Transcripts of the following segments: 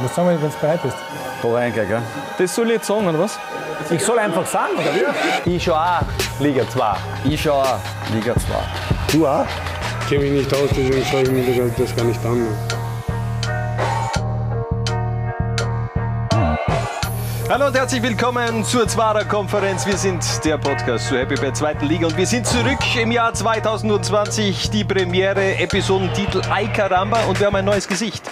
Musst sagen, wenn du bereit bist. Da rein, gell? Das soll ich jetzt sagen, oder was? Ich soll einfach sagen, oder wie? Ich schau auch Liga 2. Ich schau auch Liga 2. Du auch? kenne mich nicht aus, deswegen schaue ich mir das gar nicht an. Hallo und herzlich willkommen zur Zwarer Konferenz. Wir sind der Podcast zur Happy bei zweiten Liga und wir sind zurück im Jahr 2020. Die Premiere, Episodentitel Ay Caramba und wir haben ein neues Gesicht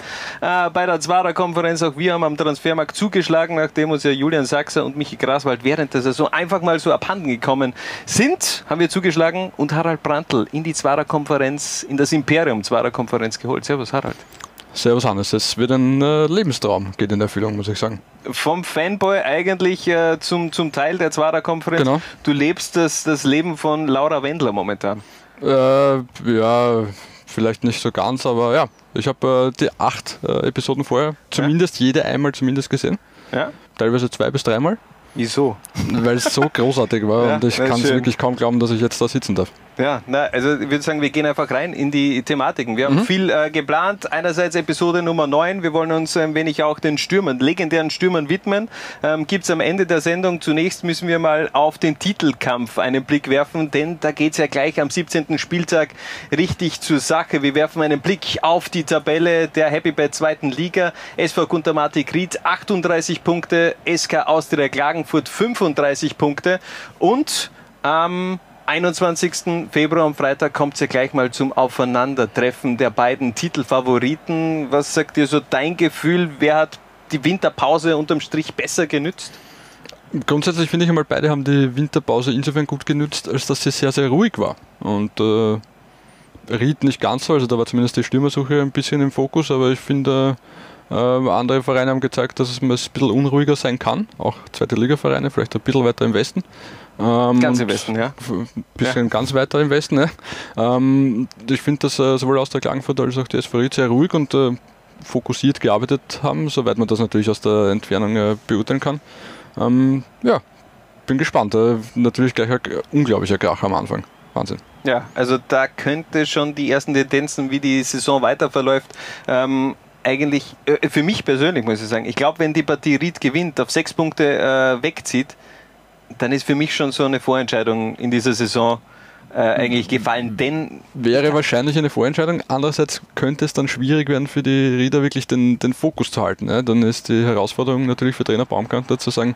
äh, bei der Zwarer Konferenz. Auch wir haben am Transfermarkt zugeschlagen, nachdem uns ja Julian Sachser und Michi Graswald während der Saison einfach mal so abhanden gekommen sind, haben wir zugeschlagen und Harald Brandl in die Zwarer Konferenz, in das Imperium Zwarer Konferenz geholt. Servus Harald. Servus Hannes, es wird ein äh, Lebenstraum, geht in Erfüllung, muss ich sagen. Vom Fanboy eigentlich äh, zum, zum Teil der Zwarer Konferenz. Genau. Du lebst das, das Leben von Laura Wendler momentan. Äh, ja, vielleicht nicht so ganz, aber ja, ich habe äh, die acht äh, Episoden vorher zumindest jede einmal zumindest gesehen. Ja? Teilweise zwei bis dreimal, Wieso? weil es so großartig war Ja, und ich kann es wirklich kaum glauben, dass ich jetzt da sitzen darf. Ja, na, also ich würde sagen, wir gehen einfach rein in die Thematiken. Wir haben viel äh, geplant. Einerseits Episode Nummer 9. Wir wollen uns ein wenig auch den Stürmern, legendären Stürmern widmen. Ähm, Gibt es am Ende der Sendung. Zunächst müssen wir mal auf den Titelkampf einen Blick werfen, denn da geht es ja gleich am 17. Spieltag richtig zur Sache. Wir werfen einen Blick auf die Tabelle der Happy Bad zweiten Liga. SV Guntermatik Ried 38 Punkte, SK Austria Klagenfurt 35 Punkte und am 21. Februar am Freitag kommt es ja gleich mal zum Aufeinandertreffen der beiden Titelfavoriten. Was sagt dir so dein Gefühl? Wer hat die Winterpause unterm Strich besser genützt? Grundsätzlich finde ich einmal, beide haben die Winterpause insofern gut genützt, als dass sie sehr, sehr ruhig war. Und äh, Ried nicht ganz so, also da war zumindest die Stürmersuche ein bisschen im Fokus, aber ich finde, äh, andere Vereine haben gezeigt, dass es ein bisschen unruhiger sein kann. Auch zweite Liga-Vereine, vielleicht ein bisschen weiter im Westen. Ähm, Ganz im Westen, ja. Ein bisschen ganz weiter im Westen. Ne? Ähm, ich finde, dass äh, sowohl aus der Klagenfurt als auch die SV Ried sehr ruhig und äh, fokussiert gearbeitet haben, soweit man das natürlich aus der Entfernung äh, beurteilen kann. Ähm, ja, bin gespannt. Äh, natürlich gleich ein unglaublicher Krach am Anfang. Wahnsinn. Ja, also da könnte schon die ersten Tendenzen, wie die Saison weiter verläuft, ähm, eigentlich äh, für mich persönlich muss ich sagen, ich glaube, wenn die Partie Ried gewinnt, auf sechs Punkte äh, wegzieht, dann ist für mich schon so eine Vorentscheidung in dieser Saison äh, eigentlich gefallen. Denn Wäre wahrscheinlich eine Vorentscheidung. Andererseits könnte es dann schwierig werden für die Rieder wirklich den, den Fokus zu halten. Ne? Dann ist die Herausforderung natürlich für Trainer Baumgartner zu sagen,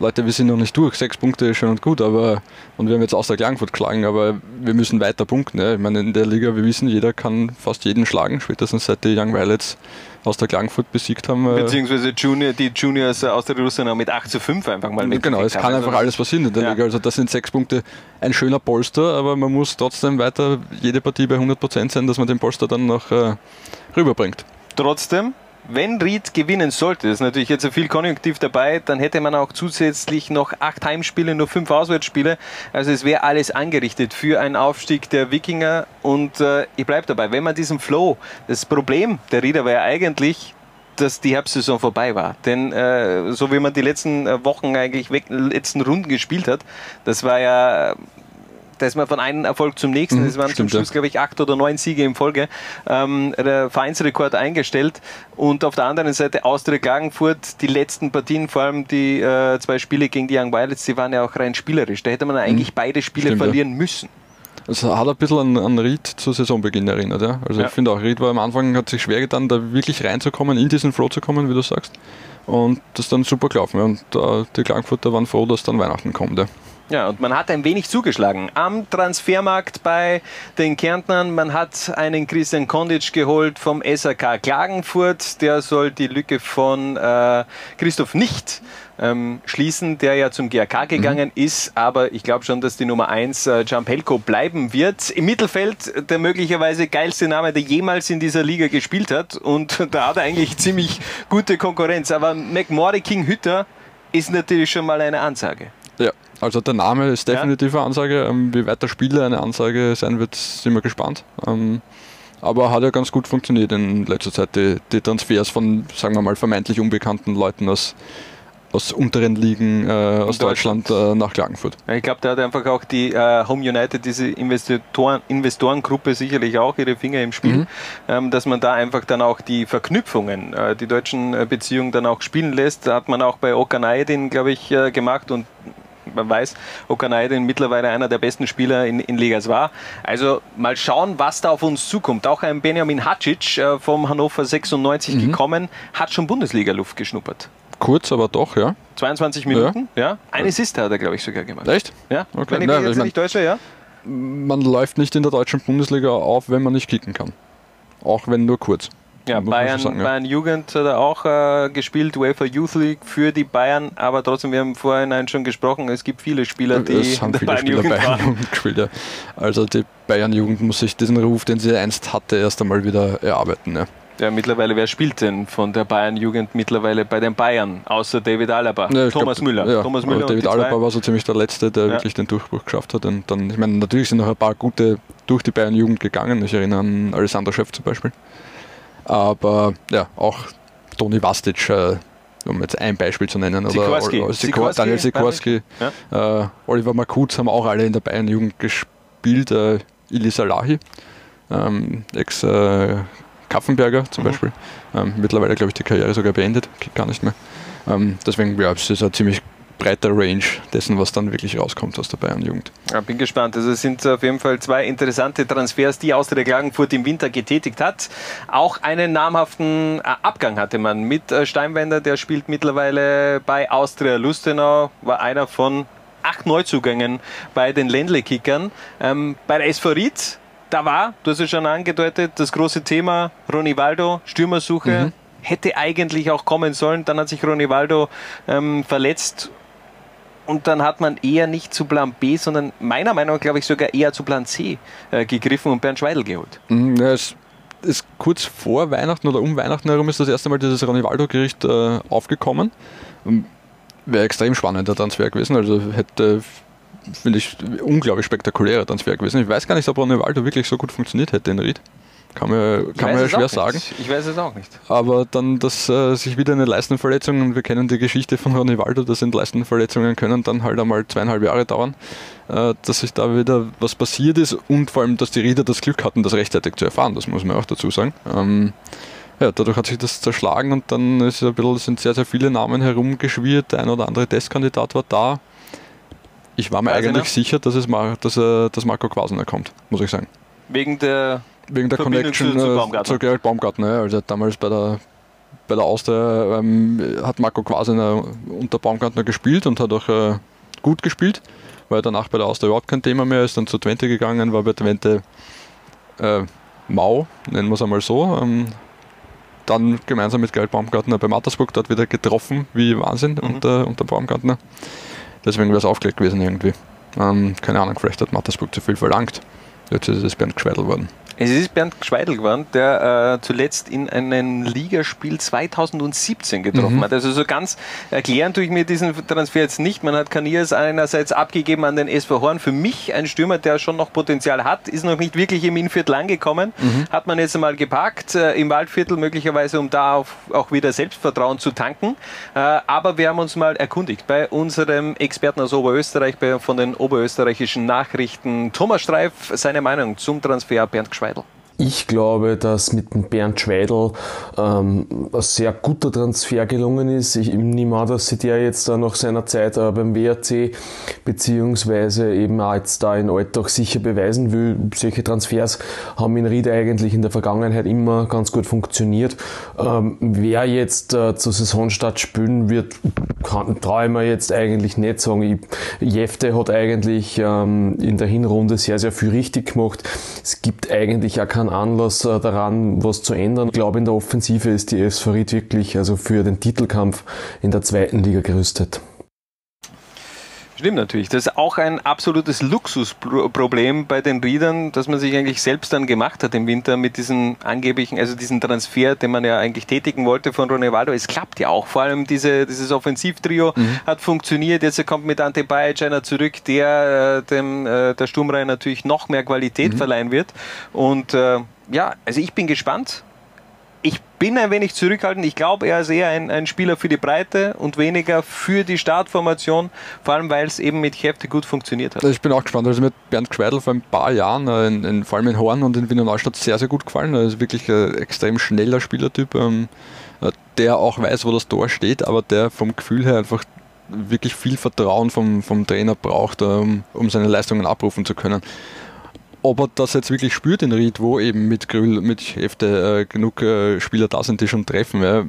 Leute, wir sind noch nicht durch, sechs Punkte ist schön und gut, aber und wir haben jetzt aus der Klagenfurt geschlagen, aber wir müssen weiter punkten. Ne? Ich meine, in der Liga, wir wissen, jeder kann fast jeden schlagen, spätestens seit die Young Violets aus der Klagenfurt besiegt haben. äh, beziehungsweise Junior, die Juniors aus der Russland mit 8 zu 5 einfach mal mit. Genau, es kann einfach alles passieren in der Ja. Liga. Also das sind sechs Punkte ein schöner Polster, aber man muss trotzdem weiter jede Partie bei 100% sein, dass man den Polster dann noch äh, rüberbringt. Trotzdem, wenn Ried gewinnen sollte, ist natürlich jetzt viel Konjunktiv dabei, dann hätte man auch zusätzlich noch acht Heimspiele, nur fünf Auswärtsspiele. Also es wäre alles angerichtet für einen Aufstieg der Wikinger. Und äh, ich bleibe dabei, wenn man diesen Flow, das Problem der Rieder war ja eigentlich, dass die Herbstsaison vorbei war. Denn äh, so wie man die letzten äh, Wochen eigentlich weg, letzten Runden gespielt hat, das war ja da ist man von einem Erfolg zum nächsten. Mhm, Es waren stimmt, zum Schluss, ja. glaube ich, acht oder neun Siege in Folge. Ähm, der Vereinsrekord eingestellt. Und auf der anderen Seite Austria Klagenfurt, die letzten Partien, vor allem die äh, zwei Spiele gegen die Young Violets, die waren ja auch rein spielerisch. Da hätte man eigentlich beide Spiele Mhm. Stimmt, ja. verlieren müssen. Es hat ein bisschen an, an Ried zu Saisonbeginn erinnert. Ja? Also Ja. ich finde auch, Ried war am Anfang, hat sich schwer getan, da wirklich reinzukommen, in diesen Flow zu kommen, wie du sagst. Und das ist dann super gelaufen. Ja? Und äh, die Klagenfurter waren froh, dass dann Weihnachten kommt. Ja? Ja, und man hat ein wenig zugeschlagen am Transfermarkt bei den Kärntnern. Man hat einen Christian Kondic geholt vom SAK Klagenfurt. Der soll die Lücke von äh, Christoph nicht ähm, schließen, der ja zum GRK gegangen ist. Aber ich glaube schon, dass die Nummer 1 äh, Jampelko bleiben wird. Im Mittelfeld der möglicherweise geilste Name, der jemals in dieser Liga gespielt hat. Und da hat er eigentlich ziemlich gute Konkurrenz. Aber McMordy King Hütter ist natürlich schon mal eine Ansage. Ja, also der Name ist definitiv eine Ansage. Ähm, wie weit der Spieler eine Ansage sein wird, sind wir gespannt. Ähm, aber hat ja ganz gut funktioniert in letzter Zeit, die, die Transfers von, sagen wir mal, vermeintlich unbekannten Leuten aus aus unteren Ligen äh, aus Deutschland, Deutschland äh, nach Klagenfurt. Ich glaube, da hat einfach auch die äh, Home United, diese Investoren, Investorengruppe sicherlich auch ihre Finger im Spiel, mhm. ähm, dass man da einfach dann auch die Verknüpfungen, äh, die deutschen äh, Beziehungen dann auch spielen lässt. Da hat man auch bei Okanaidin, glaube ich, äh, gemacht und man weiß, Okanaidin mittlerweile einer der besten Spieler in, in Ligas war. Also mal schauen, was da auf uns zukommt. Auch ein Benjamin Hacic äh, vom Hannover 96 mhm. gekommen, hat schon Bundesliga-Luft geschnuppert. Kurz, aber doch, ja. 22 Minuten, ja. ja. Eine Assist hat er, glaube ich, sogar gemacht. Echt? Ja, okay. wenn ich mich jetzt ich nicht täusche, ja. Man läuft nicht in der deutschen Bundesliga auf, wenn man nicht kicken kann. Auch wenn nur kurz. Ja, Bayern, sagen, ja. Bayern Jugend hat er auch äh, gespielt, UEFA Youth League für die Bayern, aber trotzdem, wir haben vorhin schon gesprochen, es gibt viele Spieler, die es haben viele Bayern, Spieler Jugend, Bayern Jugend gespielt. Ja. Also die Bayern Jugend muss sich diesen Ruf, den sie einst hatte, erst einmal wieder erarbeiten. Ja. Ja, mittlerweile, wer spielt denn von der Bayern-Jugend mittlerweile bei den Bayern, außer David Alaba? Ja, Thomas glaub, Müller. Ja, Thomas Müller David Alaba war so ziemlich der Letzte, der ja. wirklich den Durchbruch geschafft hat. Und dann, ich meine, natürlich sind noch ein paar gute durch die Bayern-Jugend gegangen. Ich erinnere an Alessandro Schöpf zum Beispiel. Aber ja, auch Toni Vastic, äh, um jetzt ein Beispiel zu nennen, Sikorski. oder Sikorski, Daniel Sikorski, ja. äh, Oliver Makutz haben auch alle in der Bayern-Jugend gespielt, äh, Ili Salahi, ähm, Ex- äh, Kaffenberger zum mhm. Beispiel. Ähm, mittlerweile, glaube ich, die Karriere sogar beendet, geht gar nicht mehr. Ähm, deswegen, ja, es ist ein ziemlich breiter Range dessen, was dann wirklich rauskommt aus der Bayern-Jugend. Ja, bin gespannt. Also es sind auf jeden Fall zwei interessante Transfers, die Austria Klagenfurt im Winter getätigt hat. Auch einen namhaften äh, Abgang hatte man mit äh, Steinwender, der spielt mittlerweile bei Austria Lustenau, war einer von acht Neuzugängen bei den Ländle-Kickern. Ähm, bei der SV Ried, da war, du hast es schon angedeutet, das große Thema Ronivaldo, Stürmersuche. Mhm. Hätte eigentlich auch kommen sollen. Dann hat sich Ronivaldo ähm, verletzt und dann hat man eher nicht zu Plan B, sondern meiner Meinung nach, glaube ich, sogar eher zu Plan C äh, gegriffen und Bernd Schweidel geholt. Mhm, ja, es ist kurz vor Weihnachten oder um Weihnachten herum ist das erste Mal dieses Ronivaldo-Gericht äh, aufgekommen. Ähm, Wäre extrem spannender Transfer gewesen. Also hätte, finde ich, unglaublich spektakulärer Transfer gewesen. Ich weiß gar nicht, ob Ronivaldo wirklich so gut funktioniert hätte in Ried. Kann man, kann man ja schwer sagen. Ich weiß es auch nicht. Aber dann, dass äh, sich wieder eine Leistenverletzung, und wir kennen die Geschichte von Ronivaldo, das sind Leistenverletzungen, können dann halt einmal zweieinhalb Jahre dauern, äh, dass sich da wieder was passiert ist und vor allem, dass die Rieder das Glück hatten, das rechtzeitig zu erfahren, das muss man auch dazu sagen. Ähm, ja, dadurch hat sich das zerschlagen und dann ist ein bisschen, sind sehr, sehr viele Namen herumgeschwirrt. Der ein oder andere Testkandidat war da. Ich war mir Weiß eigentlich sicher, dass, es, dass, äh, dass Marco Quasener kommt, muss ich sagen. Wegen der Wegen der Connection zu, zu, äh, Baumgartner. zu Gerald Baumgartner. Also damals bei der, bei der Austria ähm, hat Marco quasi unter Baumgartner gespielt und hat auch äh, gut gespielt, weil danach bei der Austria überhaupt kein Thema mehr ist, dann zu Twente gegangen, war bei Twente äh, Mau, nennen wir es einmal so. Ähm, dann gemeinsam mit Gerald Baumgartner bei Mattersburg dort wieder getroffen, wie Wahnsinn mhm. unter, unter Baumgartner. Deswegen wäre es aufgelegt gewesen irgendwie. Ähm, keine Ahnung, vielleicht hat Mattersburg zu viel verlangt. Jetzt ist es Bernd Geschweidel worden. Es ist Bernd Schweidel geworden, der äh, zuletzt in einem Ligaspiel 2017 getroffen mhm. hat. Also so ganz erklären tue ich mir diesen Transfer jetzt nicht. Man hat Kaniers einerseits abgegeben an den SV Horn. Für mich ein Stürmer, der schon noch Potenzial hat, ist noch nicht wirklich im Innviertel angekommen. Mhm. Hat man jetzt einmal gepackt äh, im Waldviertel, möglicherweise um da auf, auch wieder Selbstvertrauen zu tanken. Äh, aber wir haben uns mal erkundigt bei unserem Experten aus Oberösterreich, bei, von den oberösterreichischen Nachrichten, Thomas Streif, seine Meinung zum Transfer Bernd Schweidel. Schweidel? Ich glaube, dass mit dem Bernd Schweidel ähm, ein sehr guter Transfer gelungen ist. Ich nehme an, dass sich der jetzt da nach seiner Zeit äh, beim WRC beziehungsweise eben auch jetzt da in Alltag sicher beweisen will. Solche Transfers haben in Ried eigentlich in der Vergangenheit immer ganz gut funktioniert. Ähm, wer jetzt äh, zur Saisonstart spielen wird, traue ich mir jetzt eigentlich nicht sagen. Ich, Jefte hat eigentlich ähm, in der Hinrunde sehr, sehr viel richtig gemacht. Es gibt eigentlich auch keinen keinen Anlass äh, daran, was zu ändern. Ich glaube, in der Offensive ist die SV Ried wirklich also für den Titelkampf in der zweiten Liga gerüstet. Stimmt natürlich. Das ist auch ein absolutes Luxusproblem bei den Riedern, dass man sich eigentlich selbst dann gemacht hat im Winter mit diesen angeblichen, also diesen Transfer, den man ja eigentlich tätigen wollte von Ronaldo. Es klappt ja auch. Vor allem diese, dieses Offensivtrio mhm. hat funktioniert. Jetzt kommt mit Ante Bajic einer zurück, der äh, dem äh, der Sturmreihe natürlich noch mehr Qualität mhm. verleihen wird. Und äh, ja, also ich bin gespannt ich bin ein wenig zurückhaltend. Ich glaube, er ist eher ein, ein, Spieler für die Breite und weniger für die Startformation, vor allem weil es eben mit Hefte gut funktioniert hat. Ich bin auch gespannt. Also mit Bernd Gschweidl vor ein paar Jahren, äh, in, in, vor allem in Horn und in Wiener Neustadt, sehr, sehr gut gefallen. Er ist wirklich ein extrem schneller Spielertyp, ähm, äh, der auch weiß, wo das Tor steht, aber der vom Gefühl her einfach wirklich viel Vertrauen vom, vom Trainer braucht, um, um seine Leistungen abrufen zu können ob er das jetzt wirklich spürt in Ried, wo eben mit Grüll, mit Hefte äh, genug äh, Spieler da sind, die schon treffen. Ja.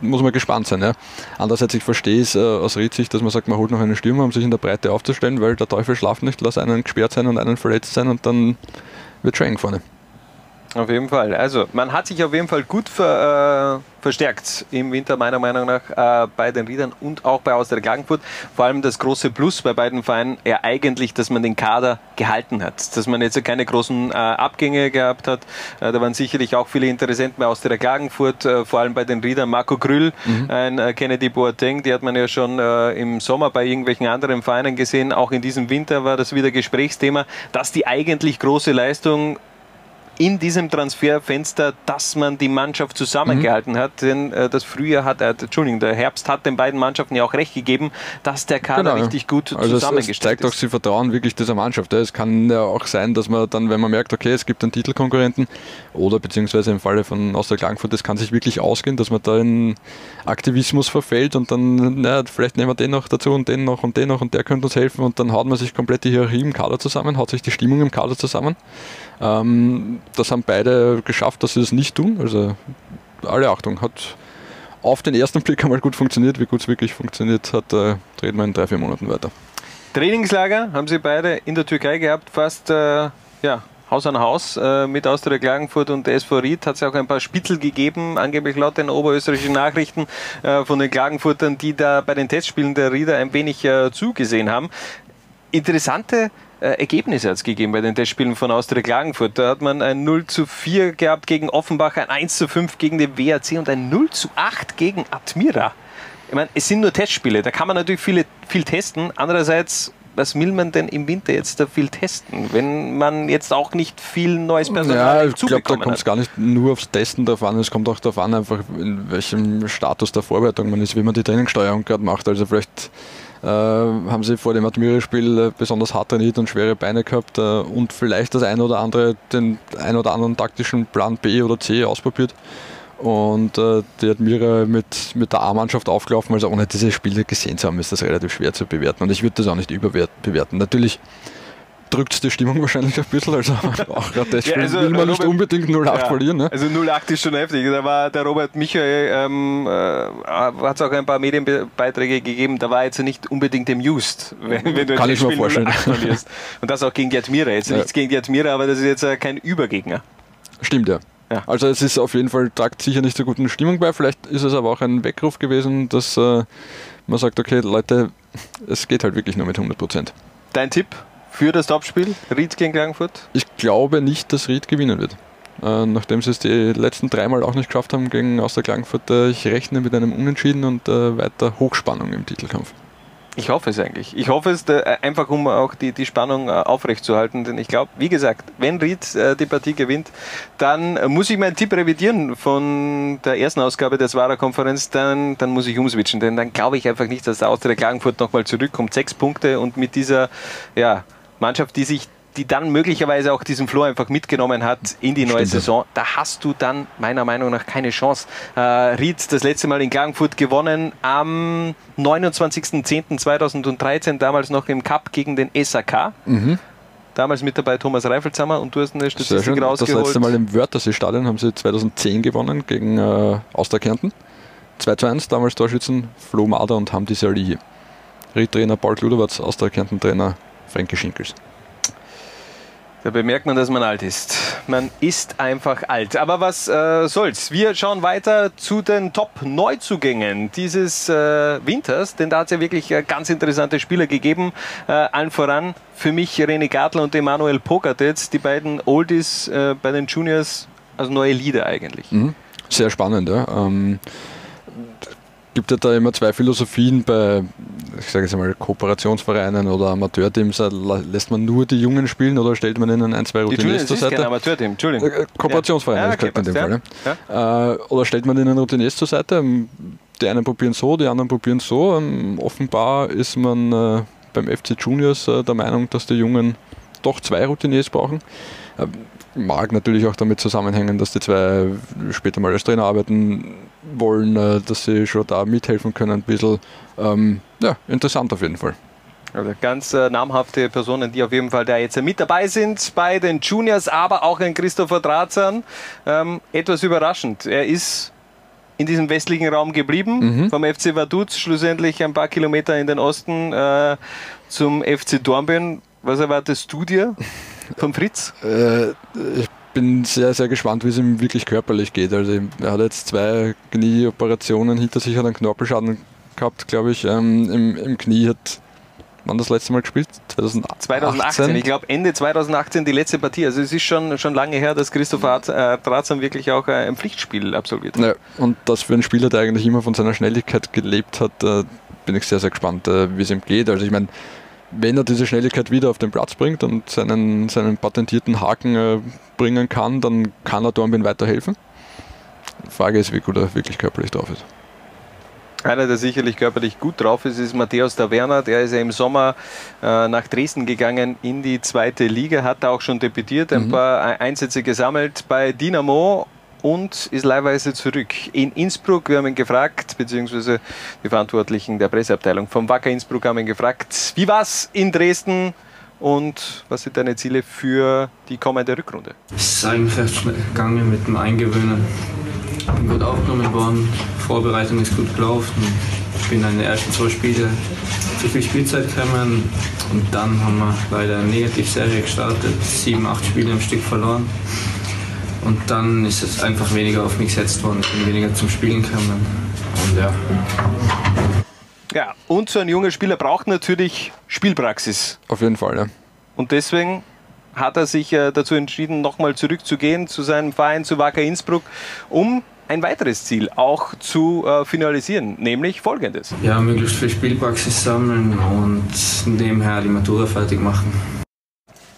Muss man gespannt sein. Ja. Andererseits, ich verstehe es äh, aus Ried-Sicht, dass man sagt, man holt noch einen Stürmer, um sich in der Breite aufzustellen, weil der Teufel schlaft nicht, lass einen gesperrt sein und einen verletzt sein und dann wird schon eng vorne. Auf jeden Fall. Also man hat sich auf jeden Fall gut ver, äh, verstärkt im Winter meiner Meinung nach äh, bei den Riedern und auch bei Austria Klagenfurt. Vor allem das große Plus bei beiden Vereinen ja eigentlich, dass man den Kader gehalten hat, dass man jetzt keine großen äh, Abgänge gehabt hat. Äh, da waren sicherlich auch viele Interessenten bei Austria Klagenfurt, äh, vor allem bei den Riedern. Marco Grüll, mhm. ein äh, Kennedy Boateng, die hat man ja schon im Sommer bei irgendwelchen anderen Vereinen gesehen. Auch in diesem Winter war das wieder Gesprächsthema, dass die eigentlich große Leistung in diesem Transferfenster, dass man die Mannschaft zusammengehalten mhm. hat. Denn äh, das Frühjahr hat, äh, Entschuldigung, der Herbst hat den beiden Mannschaften ja auch recht gegeben, dass der Kader genau. richtig gut also zusammengestellt es, es zeigt ist. auch, sie vertrauen wirklich dieser Mannschaft. Es kann ja auch sein, dass man dann, wenn man merkt, okay, es gibt einen Titelkonkurrenten oder beziehungsweise im Falle von Austria Klagenfurt, das kann sich wirklich ausgehen, dass man da in Aktivismus verfällt und dann, naja, vielleicht nehmen wir den noch dazu und den noch und den noch und der könnte uns helfen und dann haut man sich komplett die Hierarchie im Kader zusammen, haut sich die Stimmung im Kader zusammen. Ähm, das haben beide geschafft, dass sie das nicht tun. Also alle Achtung, hat auf den ersten Blick einmal gut funktioniert. Wie gut es wirklich funktioniert hat, äh, dreht man in drei, vier Monaten weiter. Trainingslager haben sie beide in der Türkei gehabt, fast äh, ja, Haus an Haus äh, mit Austria Klagenfurt und SV Ried hat es auch ein paar Spitzel gegeben, angeblich laut den oberösterreichischen Nachrichten äh, von den Klagenfurtern, die da bei den Testspielen der Rieder ein wenig äh, zugesehen haben. Interessante Ergebnisse hat es gegeben bei den Testspielen von Austria Klagenfurt. Da hat man ein 0 zu 4 gehabt gegen Offenbach, ein 1 zu 5 gegen den WAC und ein 0 zu 8 gegen Admira. Ich meine, es sind nur Testspiele, da kann man natürlich viele, viel testen. Andererseits was will man denn im Winter jetzt da viel testen, wenn man jetzt auch nicht viel neues Personal ja, ich glaube, da kommt es gar nicht nur aufs Testen darauf an, es kommt auch darauf an, einfach in welchem Status der Vorbereitung man ist, wie man die Trainingssteuerung gerade macht. Also vielleicht äh, haben sie vor dem Admira-Spiel äh, besonders hart trainiert und schwere Beine gehabt äh, und vielleicht das eine oder andere, den ein oder anderen taktischen Plan B oder C ausprobiert. Und äh, die Admira mit, mit der A-Mannschaft aufgelaufen, also ohne diese Spiele gesehen zu haben, ist das relativ schwer zu bewerten. Und ich würde das auch nicht überbewerten. Natürlich drückt es die Stimmung wahrscheinlich ein bisschen. Also auch gerade das ja, also will man Robert, nicht unbedingt 0-8 ja, verlieren. Ne? Also 0-8 ist schon heftig. Da war der Robert Michael, ähm, äh, hat es auch ein paar Medienbeiträge gegeben, da war jetzt nicht unbedingt amused, wenn, wenn du Kann ich mir vorstellen. verlierst. Und das auch gegen die Admira. Jetzt ja. nichts gegen die Admira, aber das ist jetzt äh, kein Übergegner. Stimmt, ja. Ja. Also es ist auf jeden Fall, tragt sicher nicht zur guten Stimmung bei. Vielleicht ist es aber auch ein Weckruf gewesen, dass äh, man sagt, okay, Leute, es geht halt wirklich nur mit 100 Prozent. Dein Tipp? Für das Topspiel, Ried gegen Klagenfurt? Ich glaube nicht, dass Ried gewinnen wird. Äh, nachdem sie es die letzten dreimal auch nicht geschafft haben gegen Austria Klagenfurt, äh, ich rechne mit einem Unentschieden und äh, weiter Hochspannung im Titelkampf. Ich hoffe es eigentlich. Ich hoffe es äh, einfach, um auch die, die Spannung äh, aufrechtzuerhalten. Denn ich glaube, wie gesagt, wenn Ried äh, die Partie gewinnt, dann muss ich meinen Tipp revidieren von der ersten Ausgabe der Swara-Konferenz. Dann, dann muss ich umswitchen. Denn dann glaube ich einfach nicht, dass der Austria Klagenfurt nochmal zurückkommt. Sechs Punkte und mit dieser ja, Mannschaft, die sich die dann möglicherweise auch diesen Flow einfach mitgenommen hat in die neue Stimmt. Saison, da hast du dann meiner Meinung nach keine Chance. Äh, Ried das letzte Mal in Klagenfurt gewonnen am 29.10.2013, damals noch im Cup gegen den SAK. Mhm. Damals mit dabei Thomas Reifelshammer und du hast eine Statistik rausgeholt. Das letzte Mal im Wörthersee-Stadion haben sie 2010 gewonnen gegen äh, Austerkärnten. 2 zu 1, damals Torschützen Flo Mader und Hamdi Salih. Ried-Trainer Paul Kluderwatz, Austerkärnten-Trainer Frankie Schinkels. Da bemerkt man, dass man alt ist. Man ist einfach alt. Aber was äh, soll's? Wir schauen weiter zu den Top-Neuzugängen dieses äh, Winters, denn da hat es ja wirklich äh, ganz interessante Spieler gegeben. Äh, allen voran für mich René Gartler und Emanuel Pogatetz, die beiden Oldies äh, bei den Juniors, also neue Lieder eigentlich. Mhm. Sehr spannend, ja. Ähm, gibt ja da immer zwei Philosophien bei ich sage jetzt mal, Kooperationsvereinen oder Amateurteams, äh, lässt man nur die Jungen spielen oder stellt man ihnen ein, zwei Routiniers zur ist kein Seite? Amateurteam, Entschuldigung. Äh, Kooperationsvereine, Ja, das okay, gehört in dem Fall. Ja. Äh, oder stellt man ihnen Routiniers zur Seite? Ähm, Die einen probieren so, die anderen probieren so. Ähm, offenbar ist man äh, beim FC Juniors äh, der Meinung, dass die Jungen doch zwei Routiniers brauchen. Ähm, mag natürlich auch damit zusammenhängen, dass die zwei später mal als Trainer arbeiten wollen, äh, dass sie schon da mithelfen können ein bisschen. Ähm, ja, interessant auf jeden Fall. Also ganz äh, namhafte Personen, die auf jeden Fall da jetzt mit dabei sind bei den Juniors, aber auch ein Christopher Drazan. Ähm, etwas überraschend. Er ist in diesem westlichen Raum geblieben, vom FC Vaduz, schlussendlich ein paar Kilometer in den Osten äh, zum FC Dornbirn. Was erwartest du dir vom Fritz? Äh, ich bin sehr, sehr gespannt, wie es ihm wirklich körperlich geht. Also er hat jetzt zwei Knieoperationen hinter sich, hat einen Knorpelschaden gehabt, glaube ich. Ähm, im, Im Knie hat wann das letzte Mal gespielt? 2018. 2018, ich glaube Ende 2018 die letzte Partie. Also es ist schon, schon lange her, dass Christopher äh, Drazan wirklich auch äh, ein Pflichtspiel absolviert hat. Ja, und das für einen Spieler, der eigentlich immer von seiner Schnelligkeit gelebt hat, äh, bin ich sehr, sehr gespannt, äh, wie es ihm geht. Also ich meine, wenn er diese Schnelligkeit wieder auf den Platz bringt und seinen, seinen patentierten Haken äh, bringen kann, dann kann er Dornbirn weiterhelfen. Die Frage ist, wie gut er wirklich körperlich drauf ist. Einer, der sicherlich körperlich gut drauf ist, ist Matthäus Taverna. Der ist ja im Sommer äh, nach Dresden gegangen in die zweite Liga, hat da auch schon debütiert, ein paar E- Einsätze gesammelt bei Dynamo und ist leihweise zurück in Innsbruck. Wir haben ihn gefragt, beziehungsweise die Verantwortlichen der Presseabteilung vom Wacker Innsbruck haben ihn gefragt, wie war's in Dresden und was sind deine Ziele für die kommende Rückrunde? Es ist eigentlich schnell gegangen mit dem Eingewöhnen. Bin gut aufgenommen worden, Vorbereitung ist gut gelaufen. Ich bin in den ersten zwei Spielen zu viel Spielzeit gekommen und dann haben wir leider eine Negativserie gestartet, sieben, acht Spiele am Stück verloren. Und dann ist es einfach weniger auf mich gesetzt worden, ich bin weniger zum Spielen gekommen. Und ja, Ja, und so ein junger Spieler braucht natürlich Spielpraxis. Auf jeden Fall, ja. Und deswegen hat er sich äh, dazu entschieden, nochmal zurückzugehen zu seinem Verein, zu Wacker Innsbruck, um ein weiteres Ziel auch zu äh, finalisieren, nämlich folgendes. ja, möglichst viel Spielpraxis sammeln und nebenher die Matura fertig machen.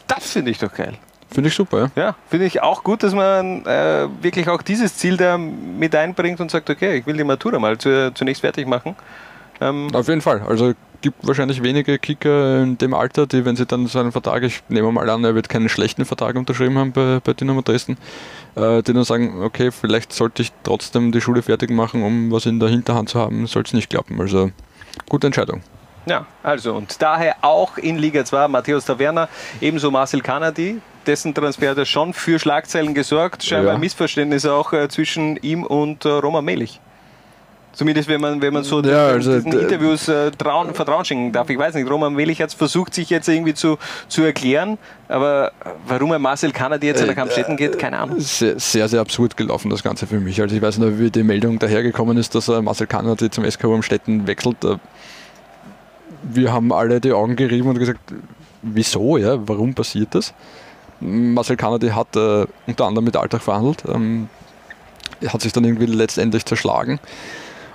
Das finde ich doch geil. Finde ich super, ja. Ja, finde ich auch gut, dass man äh, wirklich auch dieses Ziel da mit einbringt und sagt, okay, ich will die Matura mal zu, zunächst fertig machen. Ähm, Auf jeden Fall. Also gibt wahrscheinlich wenige Kicker in dem Alter, die, wenn sie dann so einen Vertrag, ich nehme mal an, er wird keinen schlechten Vertrag unterschrieben haben bei, bei Dynamo Dresden, äh, die dann sagen, okay, vielleicht sollte ich trotzdem die Schule fertig machen, um was in der Hinterhand zu haben, soll es nicht klappen. Also gute Entscheidung. Ja, also und daher auch in Liga 2 Matthäus Taverna, ebenso Marcel Kanadi, dessen Transfer hat ja schon für Schlagzeilen gesorgt. Scheinbar Ja. Missverständnis auch äh, zwischen ihm und äh, Roman Melich. Zumindest wenn man, wenn man so Ja, den- also, diesen Interviews äh, trauen, Vertrauen schenken darf. Ich weiß nicht, Roman Melich hat es versucht, sich jetzt irgendwie zu, zu erklären, aber warum er Marcel Kanadi jetzt nach Amstetten geht, keine Ahnung. Sehr, sehr, sehr absurd gelaufen, das Ganze für mich. Also ich weiß noch, wie die Meldung dahergekommen ist, dass äh, Marcel Kanadi zum SK Amstetten wechselt. Äh, Wir haben alle die Augen gerieben und gesagt, wieso, ja, warum passiert das? Marcel Kanadi hat äh, unter anderem mit Alltag verhandelt, ähm, er hat sich dann irgendwie letztendlich zerschlagen.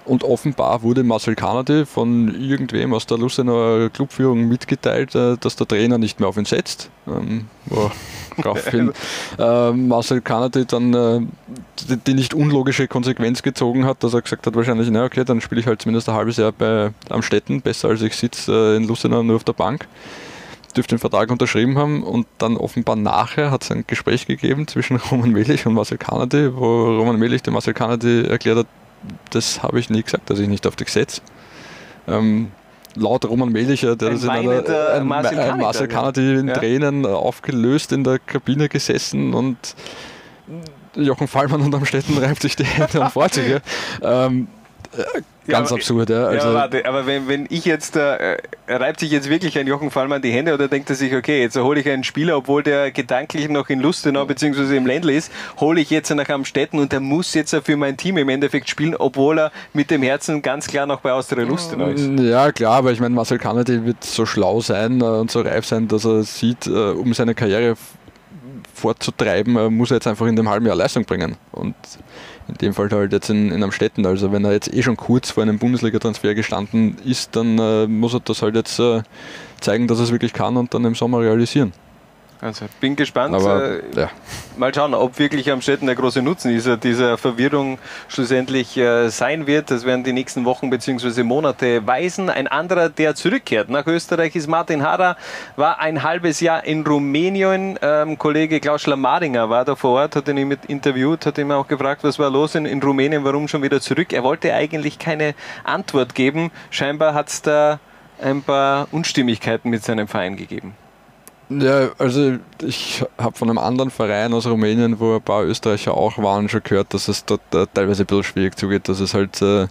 Und offenbar wurde Marcel Kanadi von irgendwem aus der Lustener Clubführung mitgeteilt, äh, dass der Trainer nicht mehr auf ihn setzt. Ähm, woraufhin äh, Marcel Kanadi dann äh, die, die nicht unlogische Konsequenz gezogen hat, dass er gesagt hat, wahrscheinlich, na okay, dann spiele ich halt zumindest ein halbes Jahr bei Amstetten, besser als ich sitze äh, in Lustenau nur auf der Bank. Dürfte den Vertrag unterschrieben haben und dann offenbar nachher hat es ein Gespräch gegeben zwischen Roman Melich und Marcel Kanadi, wo Roman Melich dem Marcel Kanadi erklärt hat, das habe ich nie gesagt, dass ich nicht auf dich setze. Ähm, laut Roman Melicher, der Ein das in einer, ein Marcel ein Marcel ja. Kanadi in Ja. Tränen aufgelöst in der Kabine gesessen und Jochen Fallmann und Amstetten reibt sich die Hände sich. Ja. Ähm, äh, ganz aber- absurd, ja. Also, ja, warte, aber wenn, wenn ich jetzt, äh, reibt sich jetzt wirklich ein Jochen Fallmann die Hände oder denkt er sich, okay, jetzt hole ich einen Spieler, obwohl der gedanklich noch in Lustenau bzw. im Ländle ist, hole ich jetzt nach Amstetten und der muss jetzt für mein Team im Endeffekt spielen, obwohl er mit dem Herzen ganz klar noch bei Austria Lustenau ist. Ja, klar, aber ich meine, Marcel Kanadi wird so schlau sein äh, und so reif sein, dass er sieht, äh, um seine Karriere fortzutreiben, äh, muss er jetzt einfach in dem halben Jahr Leistung bringen. Und in dem Fall halt jetzt in, in Amstetten. Also wenn er jetzt eh schon kurz vor einem Bundesliga-Transfer gestanden ist, dann äh, muss er das halt jetzt äh, zeigen, dass er es wirklich kann und dann im Sommer realisieren. Also bin gespannt. Aber, äh, ja. Mal schauen, ob wirklich am Städten der große Nutzen dieser, dieser Verwirrung schlussendlich äh, sein wird. Das werden die nächsten Wochen bzw. Monate weisen. Ein anderer, der zurückkehrt nach Österreich, ist Martin Harrer. War ein halbes Jahr in Rumänien. Ähm, Kollege Klaus Schlamaringer war da vor Ort, hat ihn mit interviewt, hat ihn auch gefragt, was war los in, in Rumänien, warum schon wieder zurück. Er wollte eigentlich keine Antwort geben. Scheinbar hat es da ein paar Unstimmigkeiten mit seinem Verein gegeben. Ja, also ich habe von einem anderen Verein aus Rumänien, wo ein paar Österreicher auch waren, schon gehört, dass es dort äh, teilweise ein bisschen schwierig zugeht, dass es halt äh,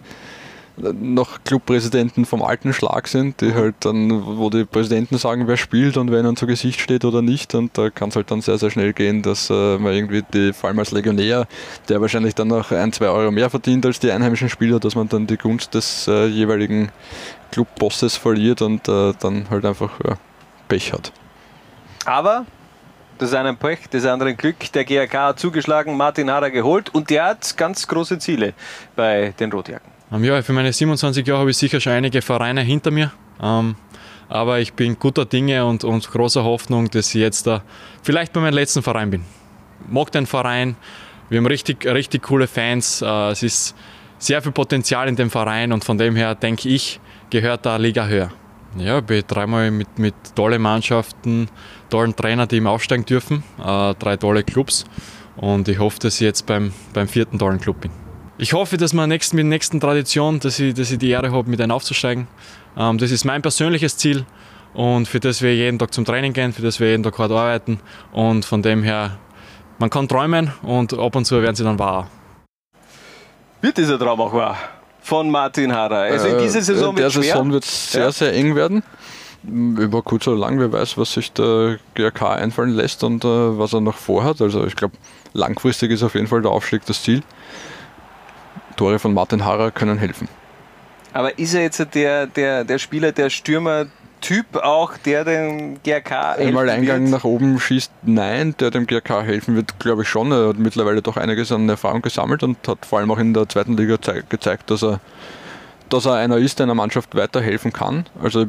noch Clubpräsidenten vom alten Schlag sind, die halt dann, wo die Präsidenten sagen, wer spielt und wer ihnen zu Gesicht steht oder nicht. Und da kann es halt dann sehr, sehr schnell gehen, dass äh, man irgendwie, die, vor allem als Legionär, der wahrscheinlich dann noch ein, zwei Euro mehr verdient als die einheimischen Spieler, dass man dann die Gunst des äh, jeweiligen Clubbosses verliert und äh, dann halt einfach ja, Pech hat. Aber das eine Pech, das andere Glück. Der GRK hat zugeschlagen, Martin Harrer geholt und der hat ganz große Ziele bei den Rotjacken. Ähm, ja, für meine 27 Jahre habe ich sicher schon einige Vereine hinter mir. Ähm, aber ich bin guter Dinge und, und großer Hoffnung, dass ich jetzt da vielleicht bei meinem letzten Verein bin. Ich mag den Verein, wir haben richtig, richtig coole Fans. Äh, es ist sehr viel Potenzial in dem Verein und von dem her denke ich, gehört da Liga höher. Ja, ich bin dreimal mit, mit tollen Mannschaften, tollen Trainern, die ihm aufsteigen dürfen, äh, drei tolle Clubs und ich hoffe, dass ich jetzt beim, beim vierten tollen Club bin. Ich hoffe, dass wir nächsten, mit der nächsten Tradition, dass ich, dass ich die Ehre habe, mit einem aufzusteigen. Ähm, das ist mein persönliches Ziel und für das wir jeden Tag zum Training gehen, für das wir jeden Tag hart arbeiten und von dem her, man kann träumen und ab und zu werden sie dann wahr. Wird dieser Traum auch wahr? Von Martin Harrer. Also in Äh, dieser Saison in der wird schwer. Saison wird es sehr, Ja. sehr eng werden. Über kurz oder lang, wer weiß, was sich der GRK einfallen lässt und äh, was er noch vorhat. Also ich glaube, langfristig ist auf jeden Fall der Aufstieg das Ziel. Tore von Martin Harrer können helfen. Aber ist er jetzt der, der, der Spieler, der Stürmer-Typ auch, der dem GRK Im helfen Alleingang wird? nach oben schießt, nein, der dem GRK helfen wird, glaube ich schon. Er hat mittlerweile doch einiges an Erfahrung gesammelt und hat vor allem auch in der zweiten Liga zei- gezeigt, dass er, dass er einer ist, der einer Mannschaft weiterhelfen kann. Also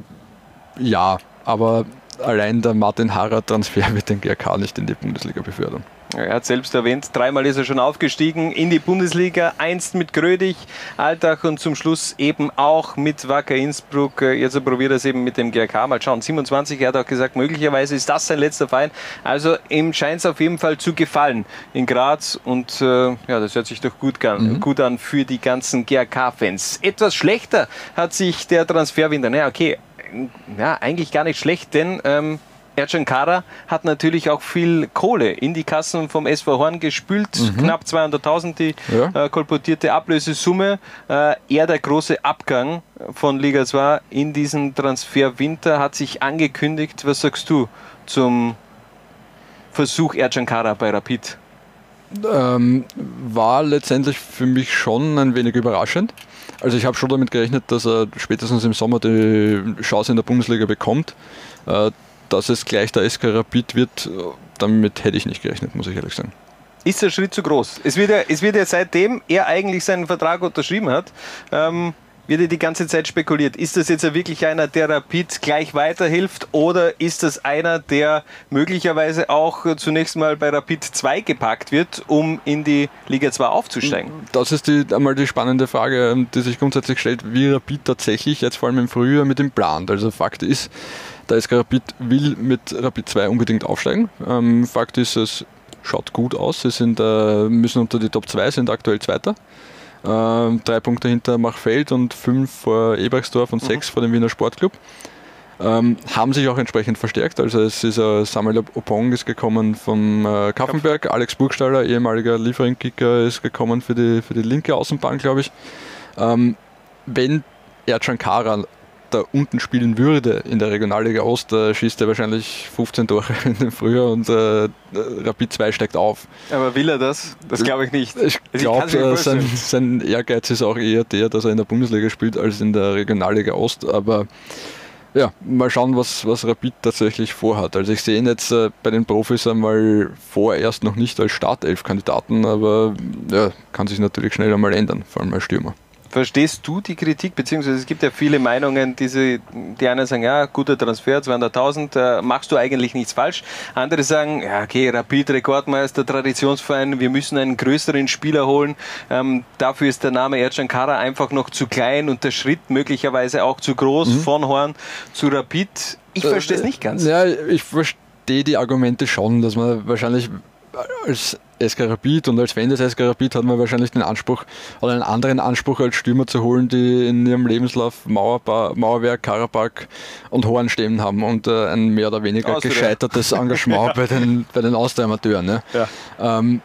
ja, aber allein der Martin Harrer Transfer wird den GRK nicht in die Bundesliga befördern. Er hat selbst erwähnt, dreimal ist er schon aufgestiegen in die Bundesliga, einst mit Grödig, Altach und zum Schluss eben auch mit Wacker Innsbruck. Äh, Jetzt probiert er es eben mit dem GRK. Mal schauen, 27, er hat auch gesagt, möglicherweise ist das sein letzter Verein. Also ihm scheint es auf jeden Fall zu gefallen in Graz und äh, ja, das hört sich doch gut an, gut an für die ganzen GRK-Fans. Etwas schlechter hat sich der Transferwinter, naja, okay, ja, eigentlich gar nicht schlecht, denn ähm, Ercan Kara hat natürlich auch viel Kohle in die Kassen vom SV Horn gespült. Knapp 200.000 die Ja. äh, kolportierte Ablösesumme. Äh, eher der große Abgang von Liga 2 in diesen Transferwinter hat sich angekündigt. Was sagst du zum Versuch Ercan Kara bei Rapid? Ähm, war letztendlich für mich schon ein wenig überraschend. Also ich habe schon damit gerechnet, dass er spätestens im Sommer die Chance in der Bundesliga bekommt. Äh, dass es gleich der SK Rapid wird, äh, damit hätte ich nicht gerechnet, muss ich ehrlich sagen. Ist der Schritt zu groß? Es wird ja, es wird ja seitdem er eigentlich seinen Vertrag unterschrieben hat, ähm, wird ja die ganze Zeit spekuliert. Ist das jetzt ja wirklich einer, der Rapid gleich weiterhilft oder ist das einer, der möglicherweise auch zunächst mal bei Rapid 2 gepackt wird, um in die Liga 2 aufzusteigen? Das ist die, einmal die spannende Frage, ähm, die sich grundsätzlich stellt, wie Rapid tatsächlich jetzt vor allem im Frühjahr mit dem plant. Also Fakt ist, der SK Rapid will mit Rapid 2 unbedingt aufsteigen. Ähm, Fakt ist, es schaut gut aus. Sie sind, äh, müssen unter die Top 2, sind aktuell Zweiter. Ähm, drei Punkte hinter Machfeld und fünf vor Ebersdorf und sechs vor dem Wiener Sportclub. Ähm, haben sich auch entsprechend verstärkt. Also es ist äh, Samuel Opong ist gekommen vom äh, Kaffenberg, Alex Burgstaller, ehemaliger Liefering-Kicker, ist gekommen für die, für die linke Außenbahn, glaube ich. Ähm, wenn Ercan da unten spielen würde in der Regionalliga Ost, äh, schießt er wahrscheinlich 15 Tore in dem Frühjahr und äh, Rapid 2 steigt auf. Aber will er das? Das glaube ich nicht. Ich glaube, sein, vorstellen. sein Ehrgeiz ist auch eher der, dass er in der Bundesliga spielt als in der Regionalliga Ost. Aber ja, mal schauen, was, was Rapid tatsächlich vorhat. Also ich sehe ihn jetzt äh, bei den Profis einmal vorerst noch nicht als Startelf-Kandidaten, aber ja, kann sich natürlich schnell einmal ändern, vor allem als Stürmer. Verstehst du die Kritik, beziehungsweise es gibt ja viele Meinungen, diese, die einen sagen, ja, guter Transfer, 200.000, äh, machst du eigentlich nichts falsch. Andere sagen, ja, okay, Rapid Rekordmeister, Traditionsverein, wir müssen einen größeren Spieler holen. Ähm, dafür ist der Name Ercan Kara einfach noch zu klein und der Schritt möglicherweise auch zu groß mhm. von Horn zu Rapid. Ich verstehe es äh, nicht ganz. Ja, ich verstehe die Argumente schon, dass man wahrscheinlich als SK Rapid und als Fan des SK Rapid hat man wahrscheinlich den Anspruch oder einen anderen Anspruch als Stürmer zu holen, die in ihrem Lebenslauf Mauerba Mauerwerk, Karabakh und Horn stehen haben und äh, ein mehr oder weniger Austria. gescheitertes Engagement ja. bei den, bei den Austria-Amateuren. Ne? Ja. Ähm,